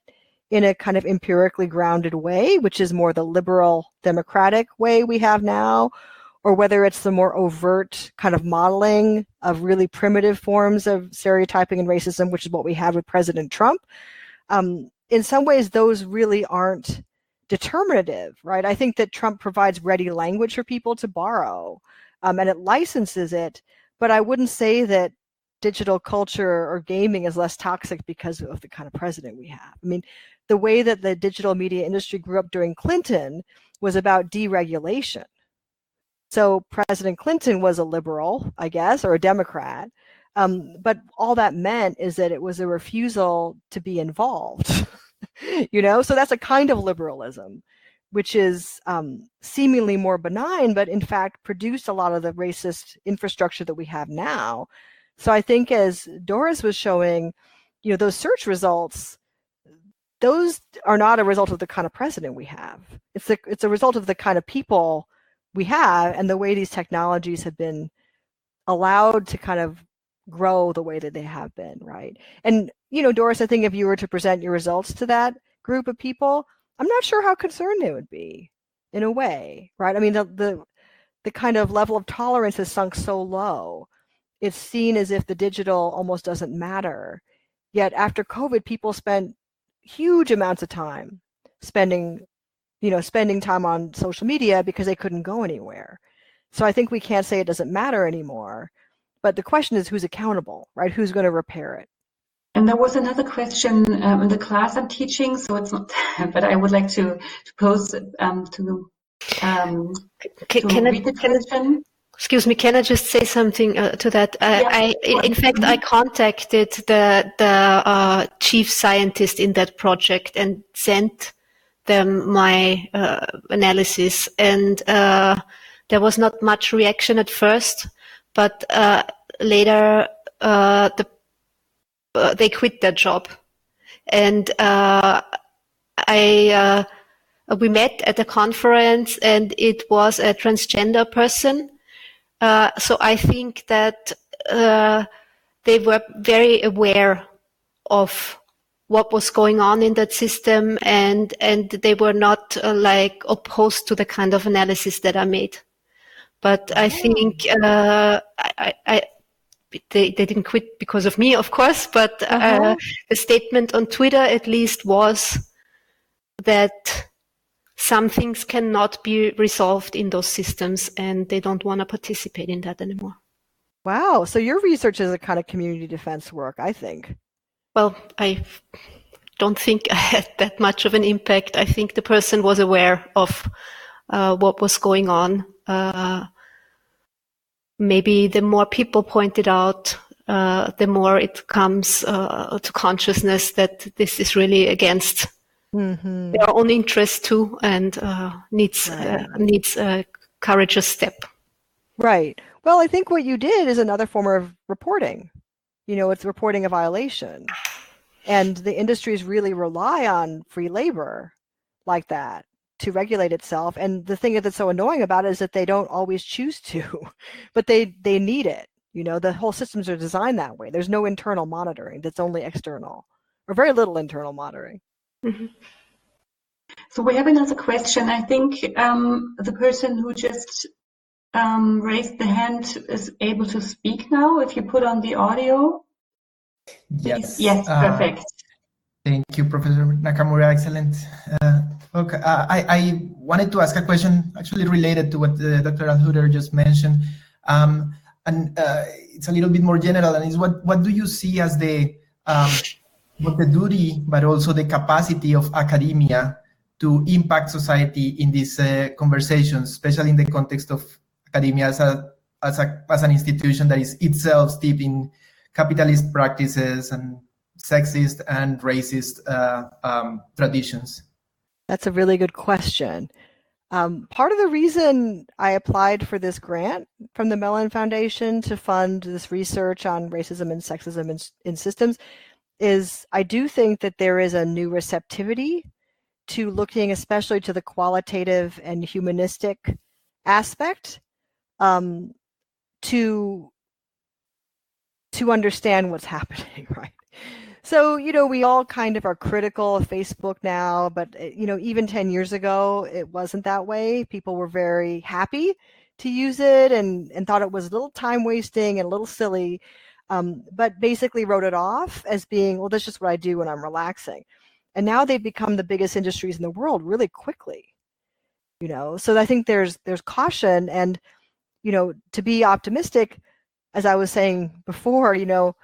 [SPEAKER 2] in a kind of empirically grounded way, which is more the liberal democratic way we have now, or whether it's the more overt kind of modeling of really primitive forms of stereotyping and racism, which is what we have with President Trump. Um, in some ways, those really aren't determinative, right? I think that Trump provides ready language for people to borrow um, and it licenses it, but I wouldn't say that digital culture or gaming is less toxic because of the kind of president we have. I mean, the way that the digital media industry grew up during Clinton was about deregulation. So President Clinton was a liberal, I guess, or a Democrat. Um, but all that meant is that it was a refusal to be involved. you know, so that's a kind of liberalism, which is um, seemingly more benign, but in fact produced a lot of the racist infrastructure that we have now. So I think, as Doris was showing, you know, those search results, those are not a result of the kind of president we have. It's a, it's a result of the kind of people we have and the way these technologies have been allowed to kind of grow the way that they have been, right? And you know, Doris, I think if you were to present your results to that group of people, I'm not sure how concerned they would be in a way, right? I mean, the the the kind of level of tolerance has sunk so low. It's seen as if the digital almost doesn't matter. Yet after COVID, people spent huge amounts of time spending, you know, spending time on social media because they couldn't go anywhere. So I think we can't say it doesn't matter anymore. But the question is who's accountable, right? Who's going to repair it?
[SPEAKER 1] And there was another question um, in the class I'm teaching, so it's not, but I would like to, to pose um, to, um,
[SPEAKER 7] can, to can read I, the question. Excuse me, can I just say something uh, to that? Uh, yeah, I, in fact, I contacted the the uh, chief scientist in that project and sent them my uh, analysis, and uh, there was not much reaction at first but uh, later uh, the uh, they quit their job, and I we met at a conference, and it was a transgender person. So I think that they were very aware of what was going on in that system and and they were not uh, like opposed to the kind of analysis that I made. But I think uh, I, I, they, they didn't quit because of me, of course. But uh, uh-huh. the statement on Twitter, at least, was that some things cannot be resolved in those systems, and they don't want to participate in that anymore.
[SPEAKER 2] Wow. So your research is a kind of community defense work, I think.
[SPEAKER 7] Well, I don't think I had that much of an impact. I think the person was aware of uh, what was going on. Uh, maybe the more people point it out, uh, the more it comes uh, to consciousness that this is really against mm-hmm. their own interest too, and uh, needs uh, right. needs a courageous step.
[SPEAKER 2] Right. Well, I think what you did is another form of reporting. You know, it's reporting a violation, and the industries really rely on free labor like that to regulate itself. And the thing that's so annoying about it is that they don't always choose to, but they they need it. You know, the whole systems are designed that way. There's no internal monitoring. That's only external, or very little internal monitoring. Mm-hmm.
[SPEAKER 1] So we have another question. I think um, the person who just um, raised the hand is able to speak now. If you put on the audio.
[SPEAKER 8] Yes.
[SPEAKER 1] Yes, uh, perfect. Uh,
[SPEAKER 8] thank you, Professor Nakamura. Excellent. Uh, okay, uh, I, I, wanted to ask a question actually related to what uh, Dr. Allhutter just mentioned. Um, and uh, it's a little bit more general and is what, what do you see as the um, the duty but also the capacity of academia to impact society in these uh, conversations, especially in the context of academia as a, as a as an institution that is itself steeped in capitalist practices and sexist and racist uh, um, traditions?
[SPEAKER 2] That's a really good question. Um, part of the reason I applied for this grant from the Mellon Foundation to fund this research on racism and sexism in, in systems is I do think that there is a new receptivity to looking especially to the qualitative and humanistic aspect um, to to understand what's happening right so you know we all kind of are critical of facebook now but eh, you know even 10 years ago it wasn't that way. People were very happy to use it and and thought it was a little time wasting and a little silly um, but basically wrote it off as being well that's just what i do when i'm relaxing. And now they've become the biggest industries in the world really quickly you know? So i think there's there's caution and you know to be optimistic as i was saying before you know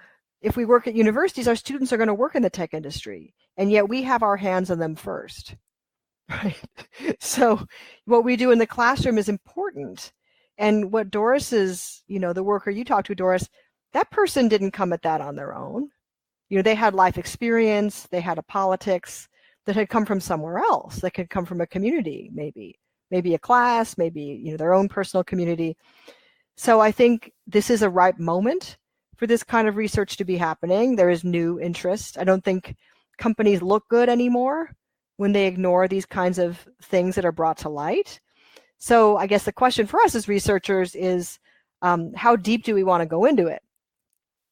[SPEAKER 2] if we work at universities our students are going to work in the tech industry and yet we have our hands on them first right? So what we do in the classroom is important and what doris is you know the worker you talked to doris that person didn't come at that on their own. You know they had life experience they had a politics that had come from somewhere else that could come from a community maybe maybe a class maybe you know their own personal community. So i think this is a ripe moment for this kind of research to be happening there is new interest i don't think companies look good anymore when they ignore these kinds of things that are brought to light so i guess the question for us as researchers is um, how deep do we want to go into it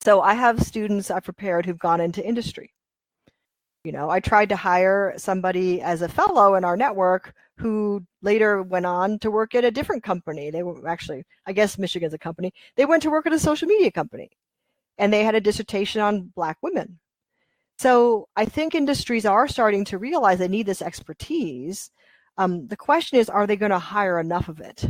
[SPEAKER 2] so I have students I've prepared who've gone into industry. You know, I tried to hire somebody as a fellow in our network who later went on to work at a different company. They were actually, I guess Michigan's a company. They went to work at a social media company and they had a dissertation on Black women. So I think industries are starting to realize they need this expertise. Um, the question is, are they going to hire enough of it?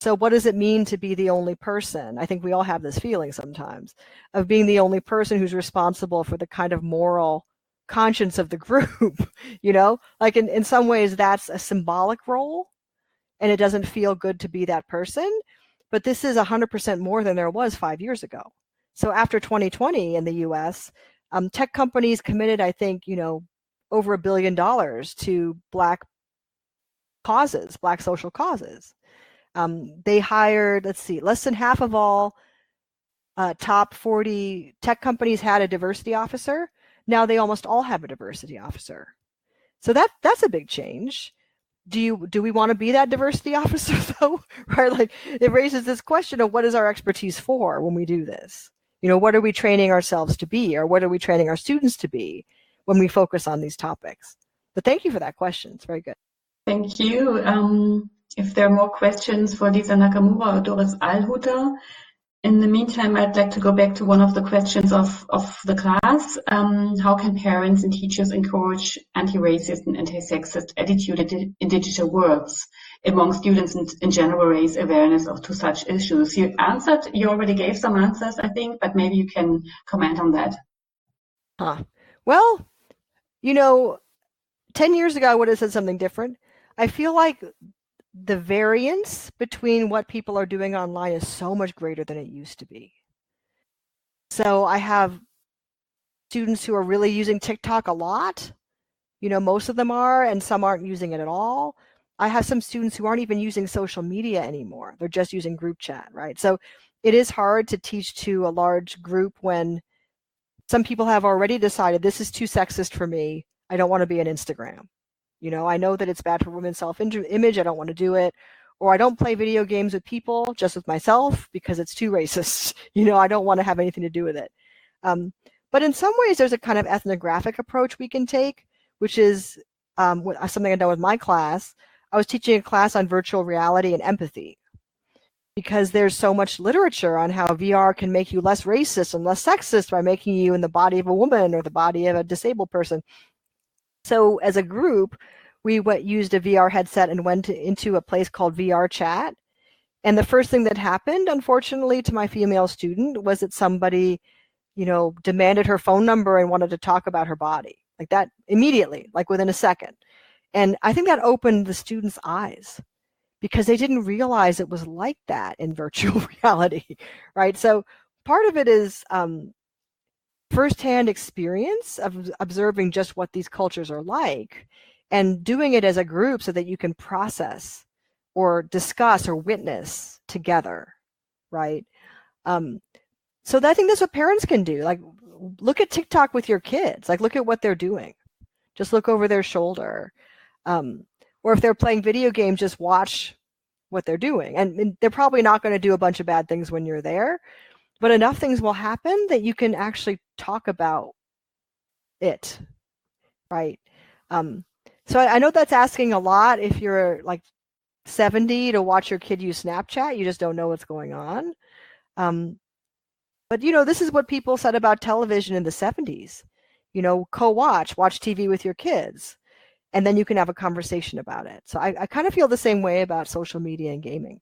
[SPEAKER 2] So, what does it mean to be the only person? I think we all have this feeling sometimes of being the only person who's responsible for the kind of moral conscience of the group. you know, like in, in some ways, that's a symbolic role and it doesn't feel good to be that person. But this is 100% more than there was five years ago. So, after 2020 in the US, um, tech companies committed, I think, you know, over a billion dollars to Black causes, Black social causes. Um, they hired, let's see, less than half of all uh, top 40 tech companies had a diversity officer. Now they almost all have a diversity officer. So that that's a big change. Do you do we want to be that diversity officer though? right? Like it raises this question of what is our expertise for when we do this? You know, what are we training ourselves to be or what are we training our students to be when we focus on these topics? But thank you for that question. It's very good.
[SPEAKER 1] Thank you. Um, if there are more questions for Lisa Nakamura or Doris Allhutter. In the meantime, I'd like to go back to one of the questions of, of the class. Um, how can parents and teachers encourage anti-racist and anti-sexist attitude in digital worlds among students and in general raise awareness of to such issues? You answered, you already gave some answers, I think, but maybe you can comment on that.
[SPEAKER 2] Huh. Well, you know, 10 years ago, I would have said something different. I feel like the variance between what people are doing online is so much greater than it used to be. So I have students who are really using TikTok a lot. You know, most of them are, and some aren't using it at all. I have some students who aren't even using social media anymore. They're just using group chat, right? So it is hard to teach to a large group when some people have already decided this is too sexist for me. I don't want to be on Instagram. You know, I know that it's bad for women's self image. I don't want to do it. Or I don't play video games with people, just with myself, because it's too racist. You know, I don't want to have anything to do with it. Um, but in some ways, there's a kind of ethnographic approach we can take, which is um, something I've done with my class. I was teaching a class on virtual reality and empathy because there's so much literature on how VR can make you less racist and less sexist by making you in the body of a woman or the body of a disabled person. So as a group, we went, used a VR headset and went to, into a place called VR Chat. And the first thing that happened, unfortunately, to my female student was that somebody, you know, demanded her phone number and wanted to talk about her body like that immediately, like within a second. And I think that opened the students' eyes because they didn't realize it was like that in virtual reality, right? So part of it is um, firsthand experience of observing just what these cultures are like and doing it as a group so that you can process or discuss or witness together, right? Um, so I think that's what parents can do. Like, look at TikTok with your kids. Like, look at what they're doing. Just look over their shoulder. Um, or if they're playing video games, just watch what they're doing. And, and they're probably not going to do a bunch of bad things when you're there, but enough things will happen that you can actually talk about it, right? Um, so I, I know that's asking a lot if you're like 70 to watch your kid use Snapchat. You just don't know what's going on. Um, but you know, this is what people said about television in the 70s. You know, co-watch, watch TV with your kids and then you can have a conversation about it. So I, I kind of feel the same way about social media and gaming.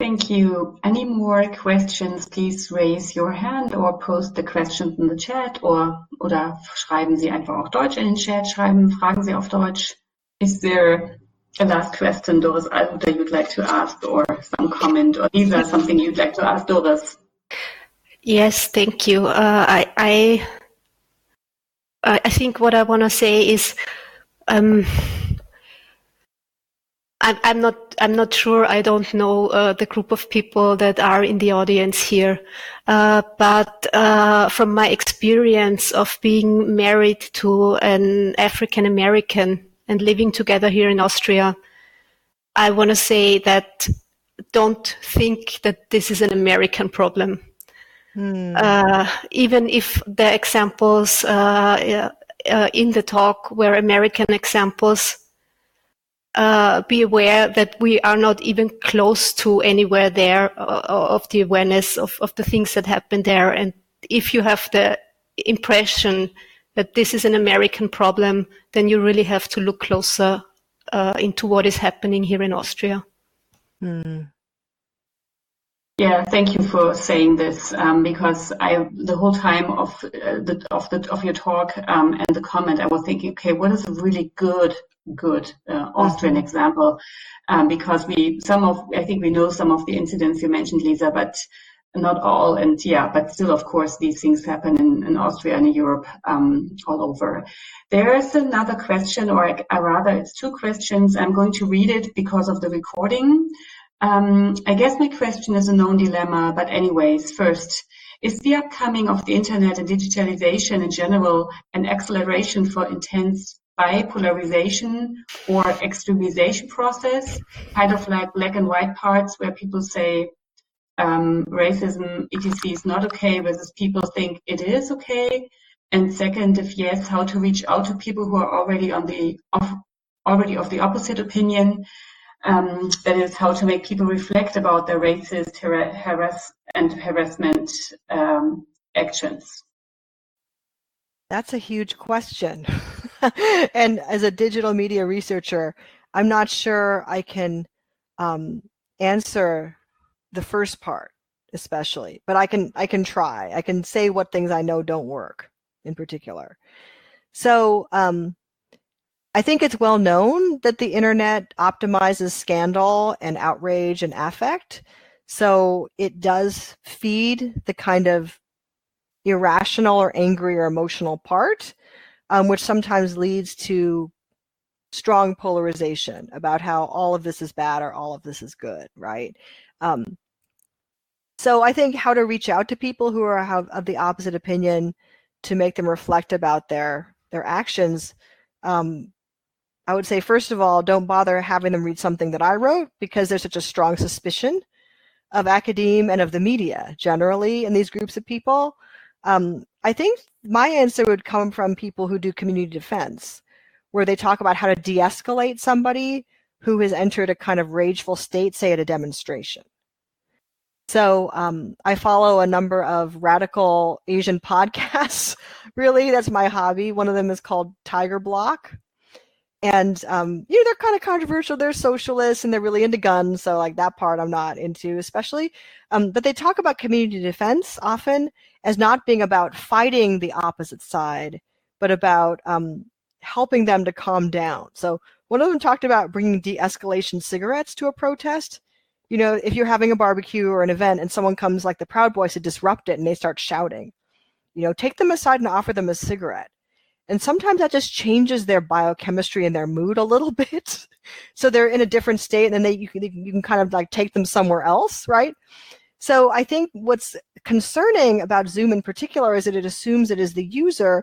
[SPEAKER 1] Thank you. Any more questions, please raise your hand or post the questions in the chat or oder schreiben Sie einfach auch Deutsch in den Chat, schreiben, fragen Sie auf Deutsch. Is there a last question, Doris Allhutter, you'd like to ask or some comment or Lisa, something you'd like to ask Doris?
[SPEAKER 7] Yes, thank you. Uh, I, I, I think what I want to say is um, I'm, I'm not. I'm not sure. I don't know uh, the group of people that are in the audience here, uh, but uh, from my experience of being married to an African American and living together here in Austria, I want to say that don't think that this is an American problem. Hmm. Uh, even if the examples uh, uh, in the talk were American examples. Uh, be aware that we are not even close to anywhere there uh, of the awareness of, of the things that happen there. And if you have the impression that this is an American problem, then you really have to look closer uh, into what is happening here in Austria. Mm.
[SPEAKER 1] Yeah, thank you for saying this um, because I the whole time of uh, the of the of your talk um, and the comment I was thinking, okay, what is a really good good uh, Austrian example? Um, because we some of I think we know some of the incidents you mentioned, Lisa, but not all. And yeah, but still, of course, these things happen in, in Austria and in Europe um, all over. There's another question, or uh, rather, it's two questions. I'm going to read it because of the recording. Um, I guess my question is a known dilemma, but anyways, first, is the upcoming of the internet and digitalization in general an acceleration for intense bipolarization or extremization process, kind of like black and white parts where people say um, racism, etc. is not okay versus people think it is okay. And second, if yes, how to reach out to people who are already on the of, already of the opposite opinion um, that is how to make people reflect about their racist harass and harassment um, actions.
[SPEAKER 2] That's a huge question. and as a digital media researcher, I'm not sure I can um, answer the first part, especially, but I can I can try. I can say what things I know don't work in particular. So um, I think it's well known that the internet optimizes scandal and outrage and affect. So it does feed the kind of irrational or angry or emotional part, um, which sometimes leads to strong polarization about how all of this is bad or all of this is good, right? Um, so I think how to reach out to people who are have, of the opposite opinion to make them reflect about their their actions um, I would say, first of all, don't bother having them read something that I wrote because there's such a strong suspicion of academe and of the media generally in these groups of people. Um, I think my answer would come from people who do community defense, where they talk about how to de-escalate somebody who has entered a kind of rageful state, say at a demonstration. So um, I follow a number of radical Asian podcasts. really, that's my hobby. One of them is called Tiger Block, and um, you know they're kind of controversial. They're socialists and they're really into guns. So like that part I'm not into, especially. Um, but they talk about community defense often as not being about fighting the opposite side, but about um, helping them to calm down. So one of them talked about bringing de-escalation cigarettes to a protest. You know, if you're having a barbecue or an event and someone comes like the Proud Boys to disrupt it and they start shouting, you know, take them aside and offer them a cigarette. And sometimes that just changes their biochemistry and their mood a little bit. so they're in a different state and then they, you can, you can kind of like take them somewhere else, right? So I think what's concerning about Zoom in particular is that it assumes it is the user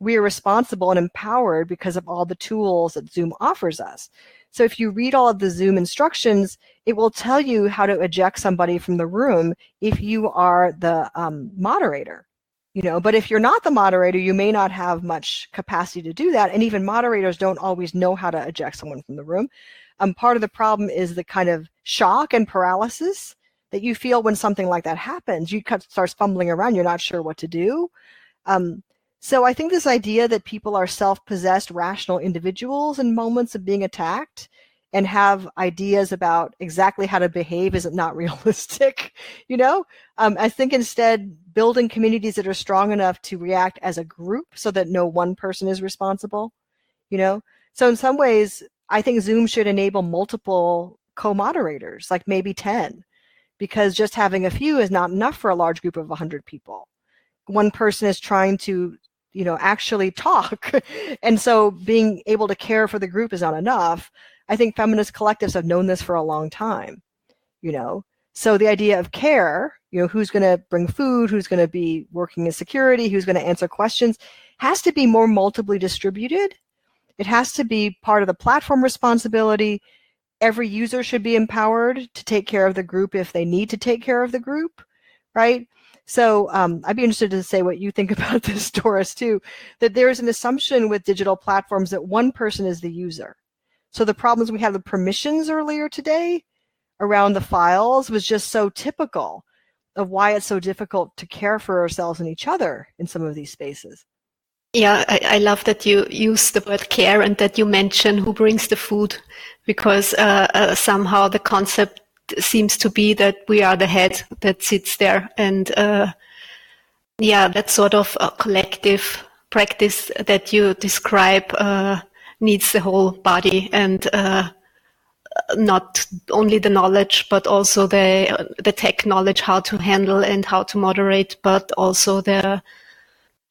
[SPEAKER 2] we are responsible and empowered because of all the tools that Zoom offers us. So if you read all of the Zoom instructions, it will tell you how to eject somebody from the room if you are the um, moderator. You know, but if you're not the moderator, you may not have much capacity to do that. And even moderators don't always know how to eject someone from the room. Um, part of the problem is the kind of shock and paralysis that you feel when something like that happens. You start fumbling around, you're not sure what to do. Um, so I think this idea that people are self-possessed rational individuals in moments of being attacked and have ideas about exactly how to behave is not realistic, you know? Um, I think instead building communities that are strong enough to react as a group so that no one person is responsible, you know? So in some ways, I think Zoom should enable multiple co-moderators, like maybe 10, because just having a few is not enough for a large group of 100 people. One person is trying to you know actually talk and so being able to care for the group is not enough. I think feminist collectives have known this for a long time you know? So the idea of care you know who's going to bring food who's going to be working in security who's going to answer questions has to be more multiply distributed. It has to be part of the platform responsibility every user should be empowered to take care of the group if they need to take care of the group right so um, I'd be interested to say what you think about this, Doris, too, that there is an assumption with digital platforms that one person is the user. So the problems we had with permissions earlier today around the files was just so typical of why it's so difficult to care for ourselves and each other in some of these spaces.
[SPEAKER 7] Yeah, I, I, love that you use the word care and that you mention who brings the food because uh, uh, somehow the concept seems to be that we are the head that sits there and uh, yeah that sort of collective practice that you describe uh, needs the whole body and uh, not only the knowledge but also the the tech knowledge how to handle and how to moderate but also the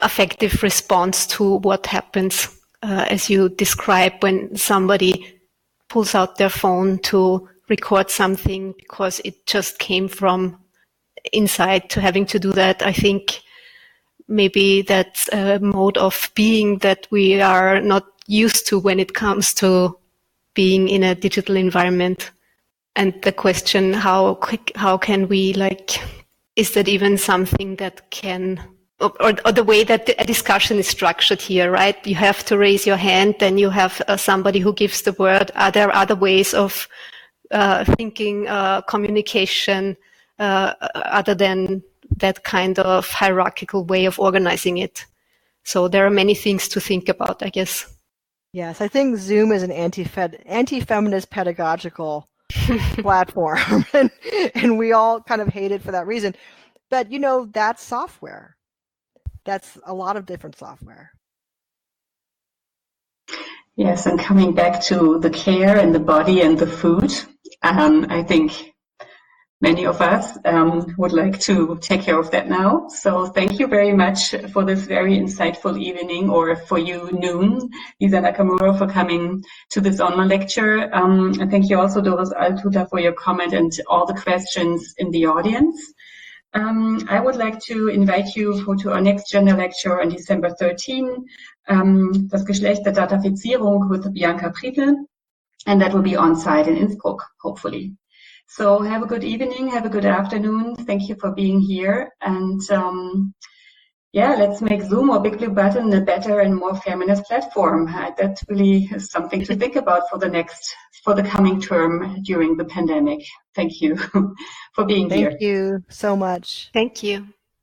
[SPEAKER 7] affective response to what happens uh, as you describe when somebody pulls out their phone to record something because it just came from inside to having to do that. I think maybe that's a mode of being that we are not used to when it comes to being in a digital environment. And the question, how quick, how can we like, is that even something that can or, or, the way that a discussion is structured here, right? You have to raise your hand, then you have uh, somebody who gives the word. Are there other ways of uh, thinking, uh, communication, uh, other than that kind of hierarchical way of organizing it. So there are many things to think about, I guess.
[SPEAKER 2] Yes, I think Zoom is an anti-fed, anti-feminist pedagogical platform, and, and we all kind of hate it for that reason. But you know, that's software. That's a lot of different software.
[SPEAKER 1] Yes, and coming back to the care and the body and the food, um, I think many of us um, would like to take care of that now. So thank you very much for this very insightful evening, or for you noon, Lisa Nakamura, for coming to this online lecture. Um, and thank you also, Doris Allhutter, for your comment and all the questions in the audience. Um, I would like to invite you for, to our next gender lecture on December 13, um, das Geschlecht der Datafizierung with Bianca Prietl, and that will be on site in Innsbruck, hopefully. So have a good evening, have a good afternoon. Thank you for being here, and um, yeah, let's make Zoom or Big Blue Button a better and more feminist platform. Uh, that really is something to think about for the next, for the coming term during the pandemic. Thank you for being
[SPEAKER 2] Thank
[SPEAKER 1] here.
[SPEAKER 2] Thank you so much.
[SPEAKER 7] Thank you.